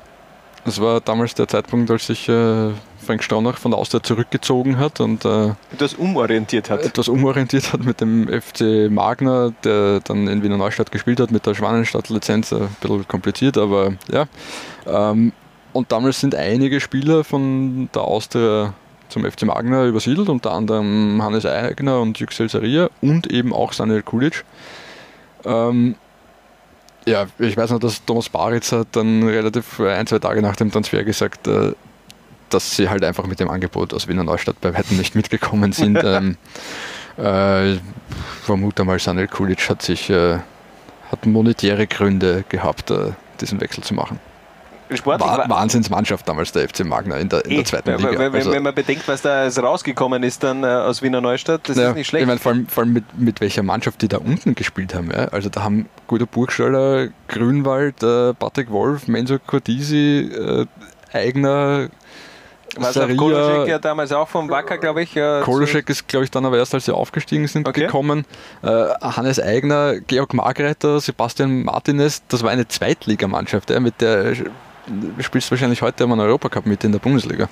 das war damals der Zeitpunkt, als sich äh, Frank Straunach von der Austria zurückgezogen hat und äh, etwas umorientiert hat. Etwas umorientiert hat mit dem FC Magner, der dann in Wiener Neustadt gespielt hat, mit der Schwanenstadt-Lizenz. Ein bisschen kompliziert, aber ja. Ähm, und damals sind einige Spieler von der Austria zum FC Magna übersiedelt, unter anderem Hannes Eigner und Yüksel Saria und eben auch Sanel Kulic. Ähm, ja, ich weiß noch, dass Thomas Baritz hat dann relativ ein, zwei Tage nach dem Transfer gesagt, äh, dass sie halt einfach mit dem Angebot aus Wiener Neustadt bei weitem nicht mitgekommen sind. ähm, äh, vermute mal, Sanel Kulic hat sich äh, hat monetäre Gründe gehabt, äh, diesen Wechsel zu machen. Sportlich war, Wahnsinnsmannschaft damals der FC Magna in der, in der zweiten Liga. Wenn, also, wenn, man bedenkt, was da rausgekommen ist dann äh, aus Wiener Neustadt, das ja, ist nicht schlecht. Ich meine, vor allem, vor allem mit, mit, welcher Mannschaft die da unten gespielt haben. Ja? Also da haben Guter Burgstaller, Grünwald, äh, Patrick Wolf, Menzo Cortisi, äh, Eigner, Saria, Koloschek ja damals auch vom Wacker, glaube ich. Äh, Koloschek ist, glaube ich, dann aber erst, als sie aufgestiegen sind, okay. gekommen. Äh, Hannes Eigner, Georg Margreiter, Sebastian Martinez, das war eine Zweitligamannschaft, ja, mit der spielst wahrscheinlich heute einen Europacup mit in der Bundesliga.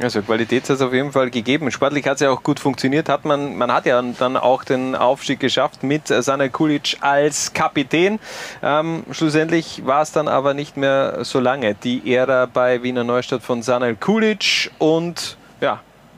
Also Qualität hat es auf jeden Fall gegeben. Sportlich hat es ja auch gut funktioniert. Hat man, man hat ja dann auch den Aufstieg geschafft mit Sana Kulic als Kapitän. Ähm, schlussendlich war es dann aber nicht mehr so lange. Die Ära bei Wiener Neustadt von Sana Kulic und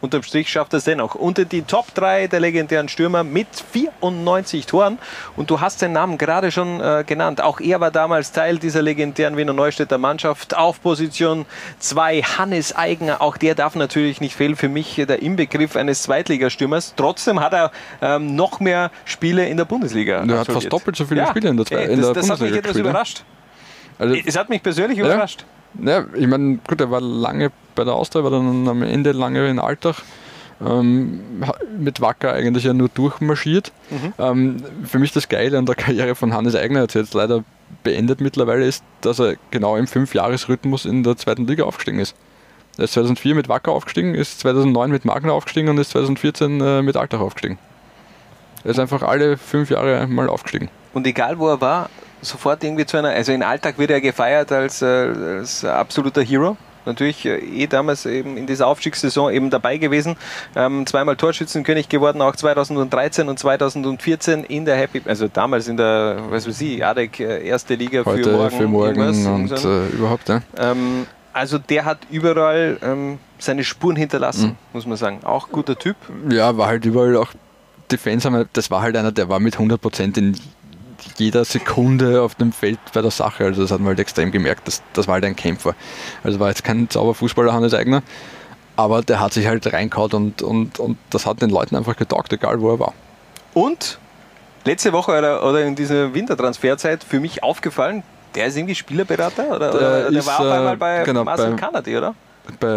Unterm Strich schafft er es dennoch unter die Top 3 der legendären Stürmer mit 94 Toren. Und du hast den Namen gerade schon äh, genannt. Auch er war damals Teil dieser legendären Wiener Neustädter Mannschaft auf Position 2. Hannes Eigner, auch der darf natürlich nicht fehlen. Für mich der Inbegriff eines Zweitligastürmers. Trotzdem hat er ähm, noch mehr Spiele in der Bundesliga. Er hat fast doppelt so viele ja, Spiele in der, ey, in das, der das Bundesliga. Das hat mich etwas überrascht. Also, es hat mich persönlich ja, überrascht. Ja, ich meine, gut, er war lange bei der Austria, war dann am Ende lange in Alltag. Ähm, mit Wacker eigentlich ja nur durchmarschiert. Mhm. Ähm, für mich das Geile an der Karriere von Hannes Eigner, jetzt, jetzt leider beendet mittlerweile, ist, dass er genau im Fünfjahresrhythmus in der zweiten Liga aufgestiegen ist. Er ist 2004 mit Wacker aufgestiegen, ist 2009 mit Magna aufgestiegen und ist 2014 äh, mit Alltag aufgestiegen. Er ist einfach alle fünf Jahre mal aufgestiegen. Und egal wo er war, sofort irgendwie zu einer, also in Alltag wird er gefeiert als, äh, als absoluter Hero natürlich äh, eh damals eben in dieser Aufstiegssaison eben dabei gewesen. Ähm, zweimal Torschützenkönig geworden, auch 2013 und 2014 in der Happy, also damals in der, was weiß ich, ADEC äh, erste Liga Heute für morgen. Für morgen und äh, überhaupt, ja. Ähm, also der hat überall ähm, seine Spuren hinterlassen, mhm. muss man sagen. Auch guter Typ. Ja, war halt überall auch Defense, das war halt einer, der war mit 100% in jeder Sekunde auf dem Feld bei der Sache. Also das hat man halt extrem gemerkt, das, das war halt ein Kämpfer. Also war jetzt kein Zauberfußballer Hannes Eigner, aber der hat sich halt reingehauen und, und, und das hat den Leuten einfach getaugt, egal wo er war. Und letzte Woche oder, oder in dieser Wintertransferzeit für mich aufgefallen, der ist irgendwie Spielerberater oder, der, oder, der ist, war auf einmal bei genau, Marcel Kanadi, oder? Bei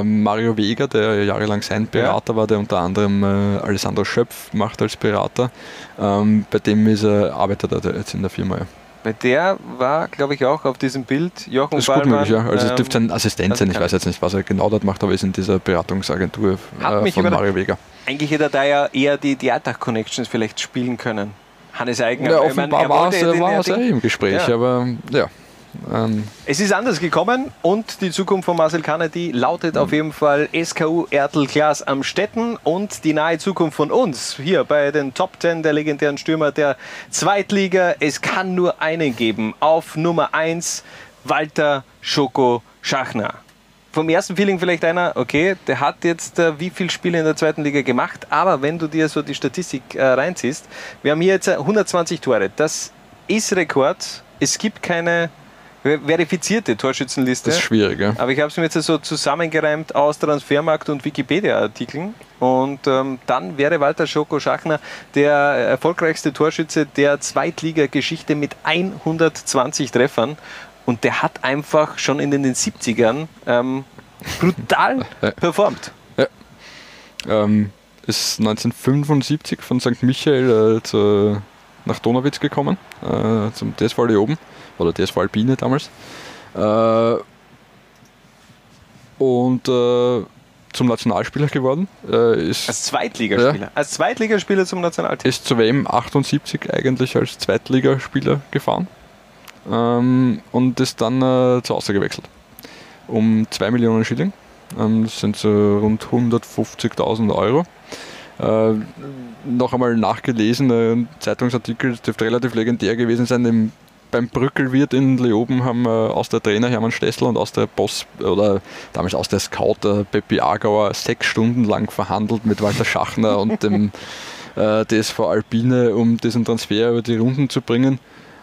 äh, Mario Vega, der jahrelang sein Berater ja. war, der unter anderem äh, Alessandro Schöpf macht als Berater. Ähm, bei dem ist er, arbeitet er jetzt in der Firma. Ja. Bei der war, glaube ich, auch auf diesem Bild Jochen Das ist Ballmann, gut möglich, ja. Also es ähm, dürfte sein Assistent sein, ich weiß jetzt nicht, was er genau dort macht, aber ist in dieser Beratungsagentur äh, von Mario Vega. Eigentlich hätte er da ja eher die, Alltag-Connections vielleicht spielen können. Hannes Eigner. Ja, offenbar war es ja im Gespräch, ja. aber ja. Ähm. Es ist anders gekommen und die Zukunft von Marcel Kennedy lautet auf jeden Fall SKU Ertel Glas am Stetten und die nahe Zukunft von uns hier bei den Top 10 der legendären Stürmer der Zweitliga. Es kann nur einen geben. Auf Nummer 1 Walter Schoko Schachner. Vom ersten Feeling vielleicht einer, okay, der hat jetzt äh, wie viele Spiele in der zweiten Liga gemacht, aber wenn du dir so die Statistik äh, reinziehst, wir haben hier jetzt 120 Tore. Das ist Rekord. Es gibt keine verifizierte Torschützenliste. Das ist schwierig, ja. Aber ich habe es mir jetzt so zusammengereimt aus Transfermarkt und Wikipedia-Artikeln. Und ähm, dann wäre Walter Schoko Schachner der erfolgreichste Torschütze der Zweitliga-Geschichte mit 120 Treffern. Und der hat einfach schon in den 70ern ähm, brutal performt. Ja. Ähm, ist 1975 von St. Michael äh, zu, nach Donauwitz gekommen, äh, zum DSV Leoben oder DSV Alpine damals. Äh, und äh, zum Nationalspieler geworden. Äh, ist, als Zweitligaspieler. Ja, als Zweitligaspieler zum Nationalteam. Ist zur WM 78 eigentlich als Zweitligaspieler gefahren ähm, und ist dann äh, zu Hause gewechselt. Um 2 Millionen Schilling. Ähm, das sind so rund 150.000 Euro. Äh, noch einmal nachgelesen, ein Zeitungsartikel, das dürfte relativ legendär gewesen sein. Im, beim Brückelwirt in Leoben haben äh, aus der Trainer Hermann Stessel und aus der Boss oder damals aus der Scout äh, Peppi Agauer sechs Stunden lang verhandelt mit Walter Schachner und dem äh, DSV Alpine, um diesen Transfer über die Runden zu bringen.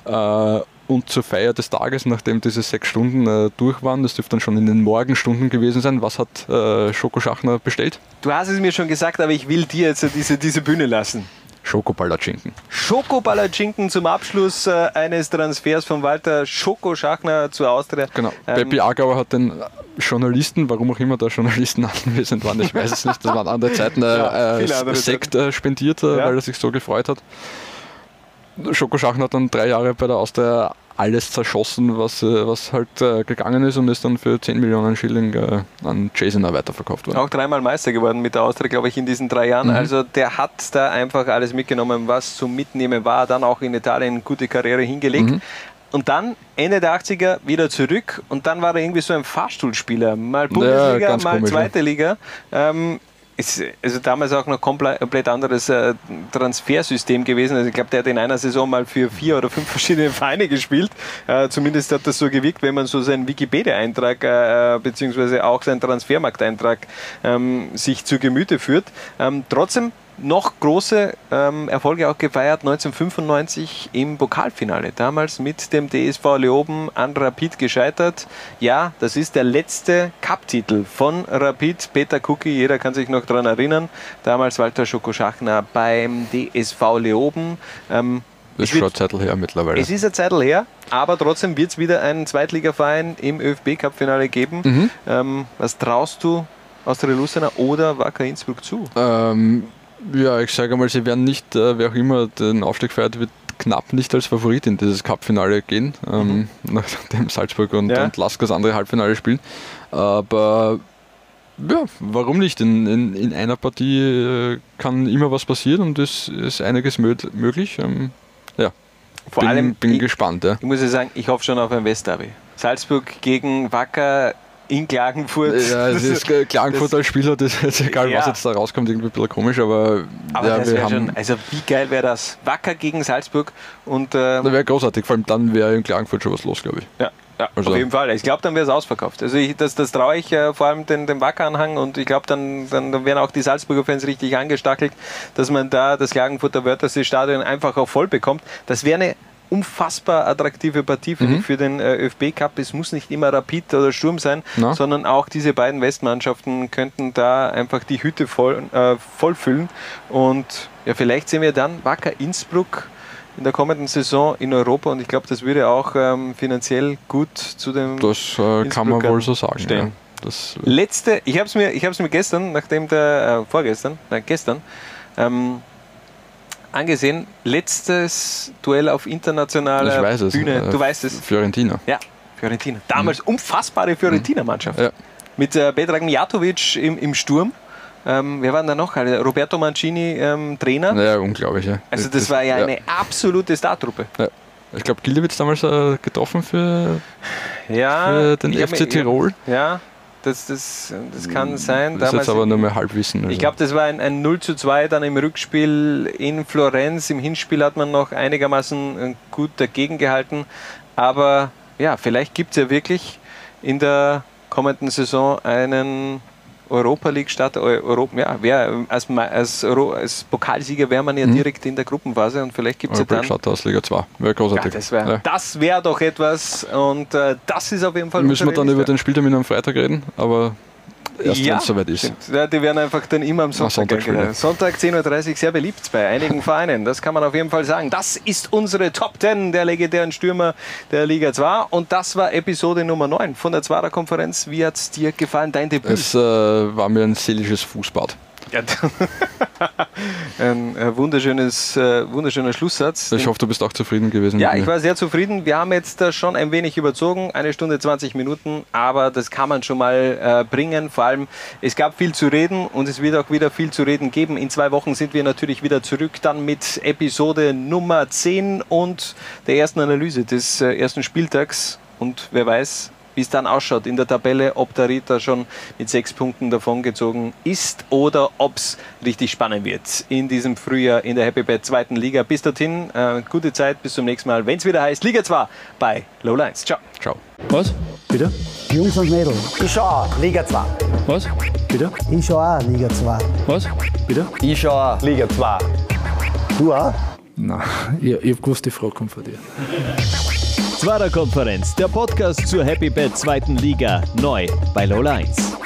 Äh, und zur Feier des Tages, nachdem diese sechs Stunden äh, durch waren, das dürfte dann schon in den Morgenstunden gewesen sein, was hat äh, Schoko Schachner bestellt? Du hast es mir schon gesagt, aber ich will dir jetzt diese, diese Bühne lassen. Schokopalatschinken. Schokopalatschinken zum Abschluss äh, eines Transfers von Walter Schoko Schachner zu Austria. Genau. Ähm, Peppi Agauer hat den Journalisten, warum auch immer da Journalisten anwesend waren, ich weiß es nicht, das waren andere Zeiten, äh, ja, äh, Sekt Zeiten. spendiert, äh, ja. weil er sich so gefreut hat. Schoko Schachner hat dann drei Jahre bei der Austria alles zerschossen, was, äh, was halt äh, gegangen ist und ist dann für 10 Millionen Schilling äh, an Jasona weiterverkauft worden. Auch dreimal Meister geworden mit der Austria, glaube ich, in diesen drei Jahren. Mhm. Also der hat da einfach alles mitgenommen, was zum Mitnehmen war. Dann auch in Italien eine gute Karriere hingelegt. Mhm. Und dann Ende der 80er wieder zurück und dann war er irgendwie so ein Fahrstuhlspieler. Mal Bundesliga, ja, mal komisch, zweite. Liga. Ähm, ist also damals auch noch komplett anderes äh, Transfersystem gewesen. Also ich glaube, der hat in einer Saison mal für vier oder fünf verschiedene Vereine gespielt. Äh, zumindest hat das so gewirkt, wenn man so seinen Wikipedia-Eintrag äh, beziehungsweise auch seinen Transfermarkteintrag ähm, sich zu Gemüte führt. Ähm, trotzdem noch große ähm, Erfolge auch gefeiert 1995 im Pokalfinale. Damals mit dem DSV Leoben an Rapid gescheitert. Ja, das ist der letzte Cup-Titel von Rapid. Peter Kucki, jeder kann sich noch daran erinnern. Damals Walter Schokoschachner beim DSV Leoben. Ähm, das ist schon eine Zeit her mittlerweile. Es ist eine Zeit her, aber trotzdem wird es wieder einen Zweitligaverein im ÖFB-Cup-Finale geben. Mhm. Ähm, was traust du Austria Lucena oder Wacker Innsbruck zu? Ähm, ja, ich sage mal, sie werden nicht, äh, wer auch immer den Aufstieg feiert, wird knapp nicht als Favorit in dieses Cup-Finale gehen, ähm, mhm. nachdem Salzburg und, ja. und Lask das andere Halbfinale spielen. Aber ja, warum nicht? In, in, in einer Partie äh, kann immer was passieren und es ist einiges möglich. Ähm, ja, vor bin, allem bin ich, gespannt. Ja. Ich muss ja sagen, ich hoffe schon auf ein Westderby. Salzburg gegen Wacker in Klagenfurt. Ja, es ist Klagenfurt als Spieler, das ist egal, ja. was jetzt da rauskommt, irgendwie ein bisschen komisch, aber, aber ja, wir haben. Schon, also, wie geil wäre das? Wacker gegen Salzburg und. Äh, das wäre großartig, vor allem dann wäre in Klagenfurt schon was los, glaube ich. Ja. Ja, also. auf jeden Fall. Ich glaube, dann wäre es ausverkauft. Also ich, das, das traue ich äh, vor allem den, dem Wacker-Anhang und ich glaube, dann, dann, dann werden auch die Salzburger Fans richtig angestachelt, dass man da das Klagenfurter Wörthersee-Stadion einfach auch voll bekommt. Das wäre eine unfassbar attraktive Partie für, mhm. für den äh, ÖFB Cup. Es muss nicht immer Rapid oder Sturm sein, no. sondern auch diese beiden Westmannschaften könnten da einfach die Hütte voll, äh, voll füllen. Und ja, vielleicht sehen wir dann Wacker Innsbruck in der kommenden Saison in Europa und ich glaube, das würde auch ähm, finanziell gut zu dem. Das äh, kann man wohl so sagen. Ja. Das, Letzte, ich habe es mir, mir gestern, nachdem der, äh, vorgestern, nein, gestern, ähm, angesehen. Letztes Duell auf internationaler es. Bühne. Du äh, weißt es. Fiorentina. Ja, Fiorentina. Damals mhm. unfassbare Fiorentina-Mannschaft. Ja. Mit äh, Bedrag Mijatovic im, im Sturm. Ähm, wer war denn da noch? Also Roberto Mancini ähm, Trainer. Ja, unglaublich. Ja. Also das, das war ja, ja, eine absolute Startruppe. Ja. Ich glaube, Gildewitz damals äh, getroffen für, ja, für den FC mir, Tirol. Ja, das, das, das kann hm, sein. Das ist jetzt aber nur mehr Halbwissen. Also. Ich glaube, das war ein, ein 0 zu 2 dann im Rückspiel in Florenz. Im Hinspiel hat man noch einigermaßen äh, gut dagegen gehalten. Aber ja, vielleicht gibt es ja wirklich in der kommenden Saison einen Europa League statt. Europa, ja, wär, als, als, als Pokalsieger wäre man ja mhm. direkt in der Gruppenphase und vielleicht gibt es ja dann. Statt aus Liga 2. Wäre großartig. Ja, das wäre ja. wär doch etwas und äh, das ist auf jeden Fall. Müssen wir dann über den Spieltermin am Freitag reden, aber erst ja, wenn es soweit ist. Ja, die werden einfach dann immer am Sonntag. Sonntag, Sonntag 10.30 Uhr sehr beliebt bei einigen Vereinen. Das kann man auf jeden Fall sagen. Das ist unsere Top 10 der legendären Stürmer der Liga 2. Und das war Episode Nummer 9 von der Zwarer Konferenz. Wie hat es dir gefallen, dein Debüt? Es äh, war mir ein seelisches Fußbad. Ja, ein äh, wunderschönes, äh, wunderschöner Schlusssatz. Ich hoffe, du bist auch zufrieden gewesen. Ja, ich war sehr zufrieden. Wir haben jetzt schon ein wenig überzogen, eine Stunde 20 Minuten, aber das kann man schon mal äh, bringen. Vor allem, es gab viel zu reden und es wird auch wieder viel zu reden geben. In zwei Wochen sind wir natürlich wieder zurück, dann mit Episode Nummer 10 und der ersten Analyse des ersten Spieltags. Und wer weiß, wie es dann ausschaut in der Tabelle, ob der Ritter schon mit sechs Punkten davongezogen ist oder ob es richtig spannend wird in diesem Frühjahr in der Happy Bad zweiten Liga. Bis dorthin, äh, gute Zeit, bis zum nächsten Mal, wenn es wieder heißt Liga 2 bei Low Lines. Ciao. Ciao. Was? Bitte? Jungs und Mädels. Ich schau auch, Liga 2. Was? Bitte? Ich schau auch, Liga 2. Was? Bitte? Ich schau auch, Liga 2. Du auch? Nein, ich, ich hab gewusst, die Frage kommt von dir. Zwarer Konferenz, der Podcast zur Happy Bad zweiten Liga, neu bei Low Lines.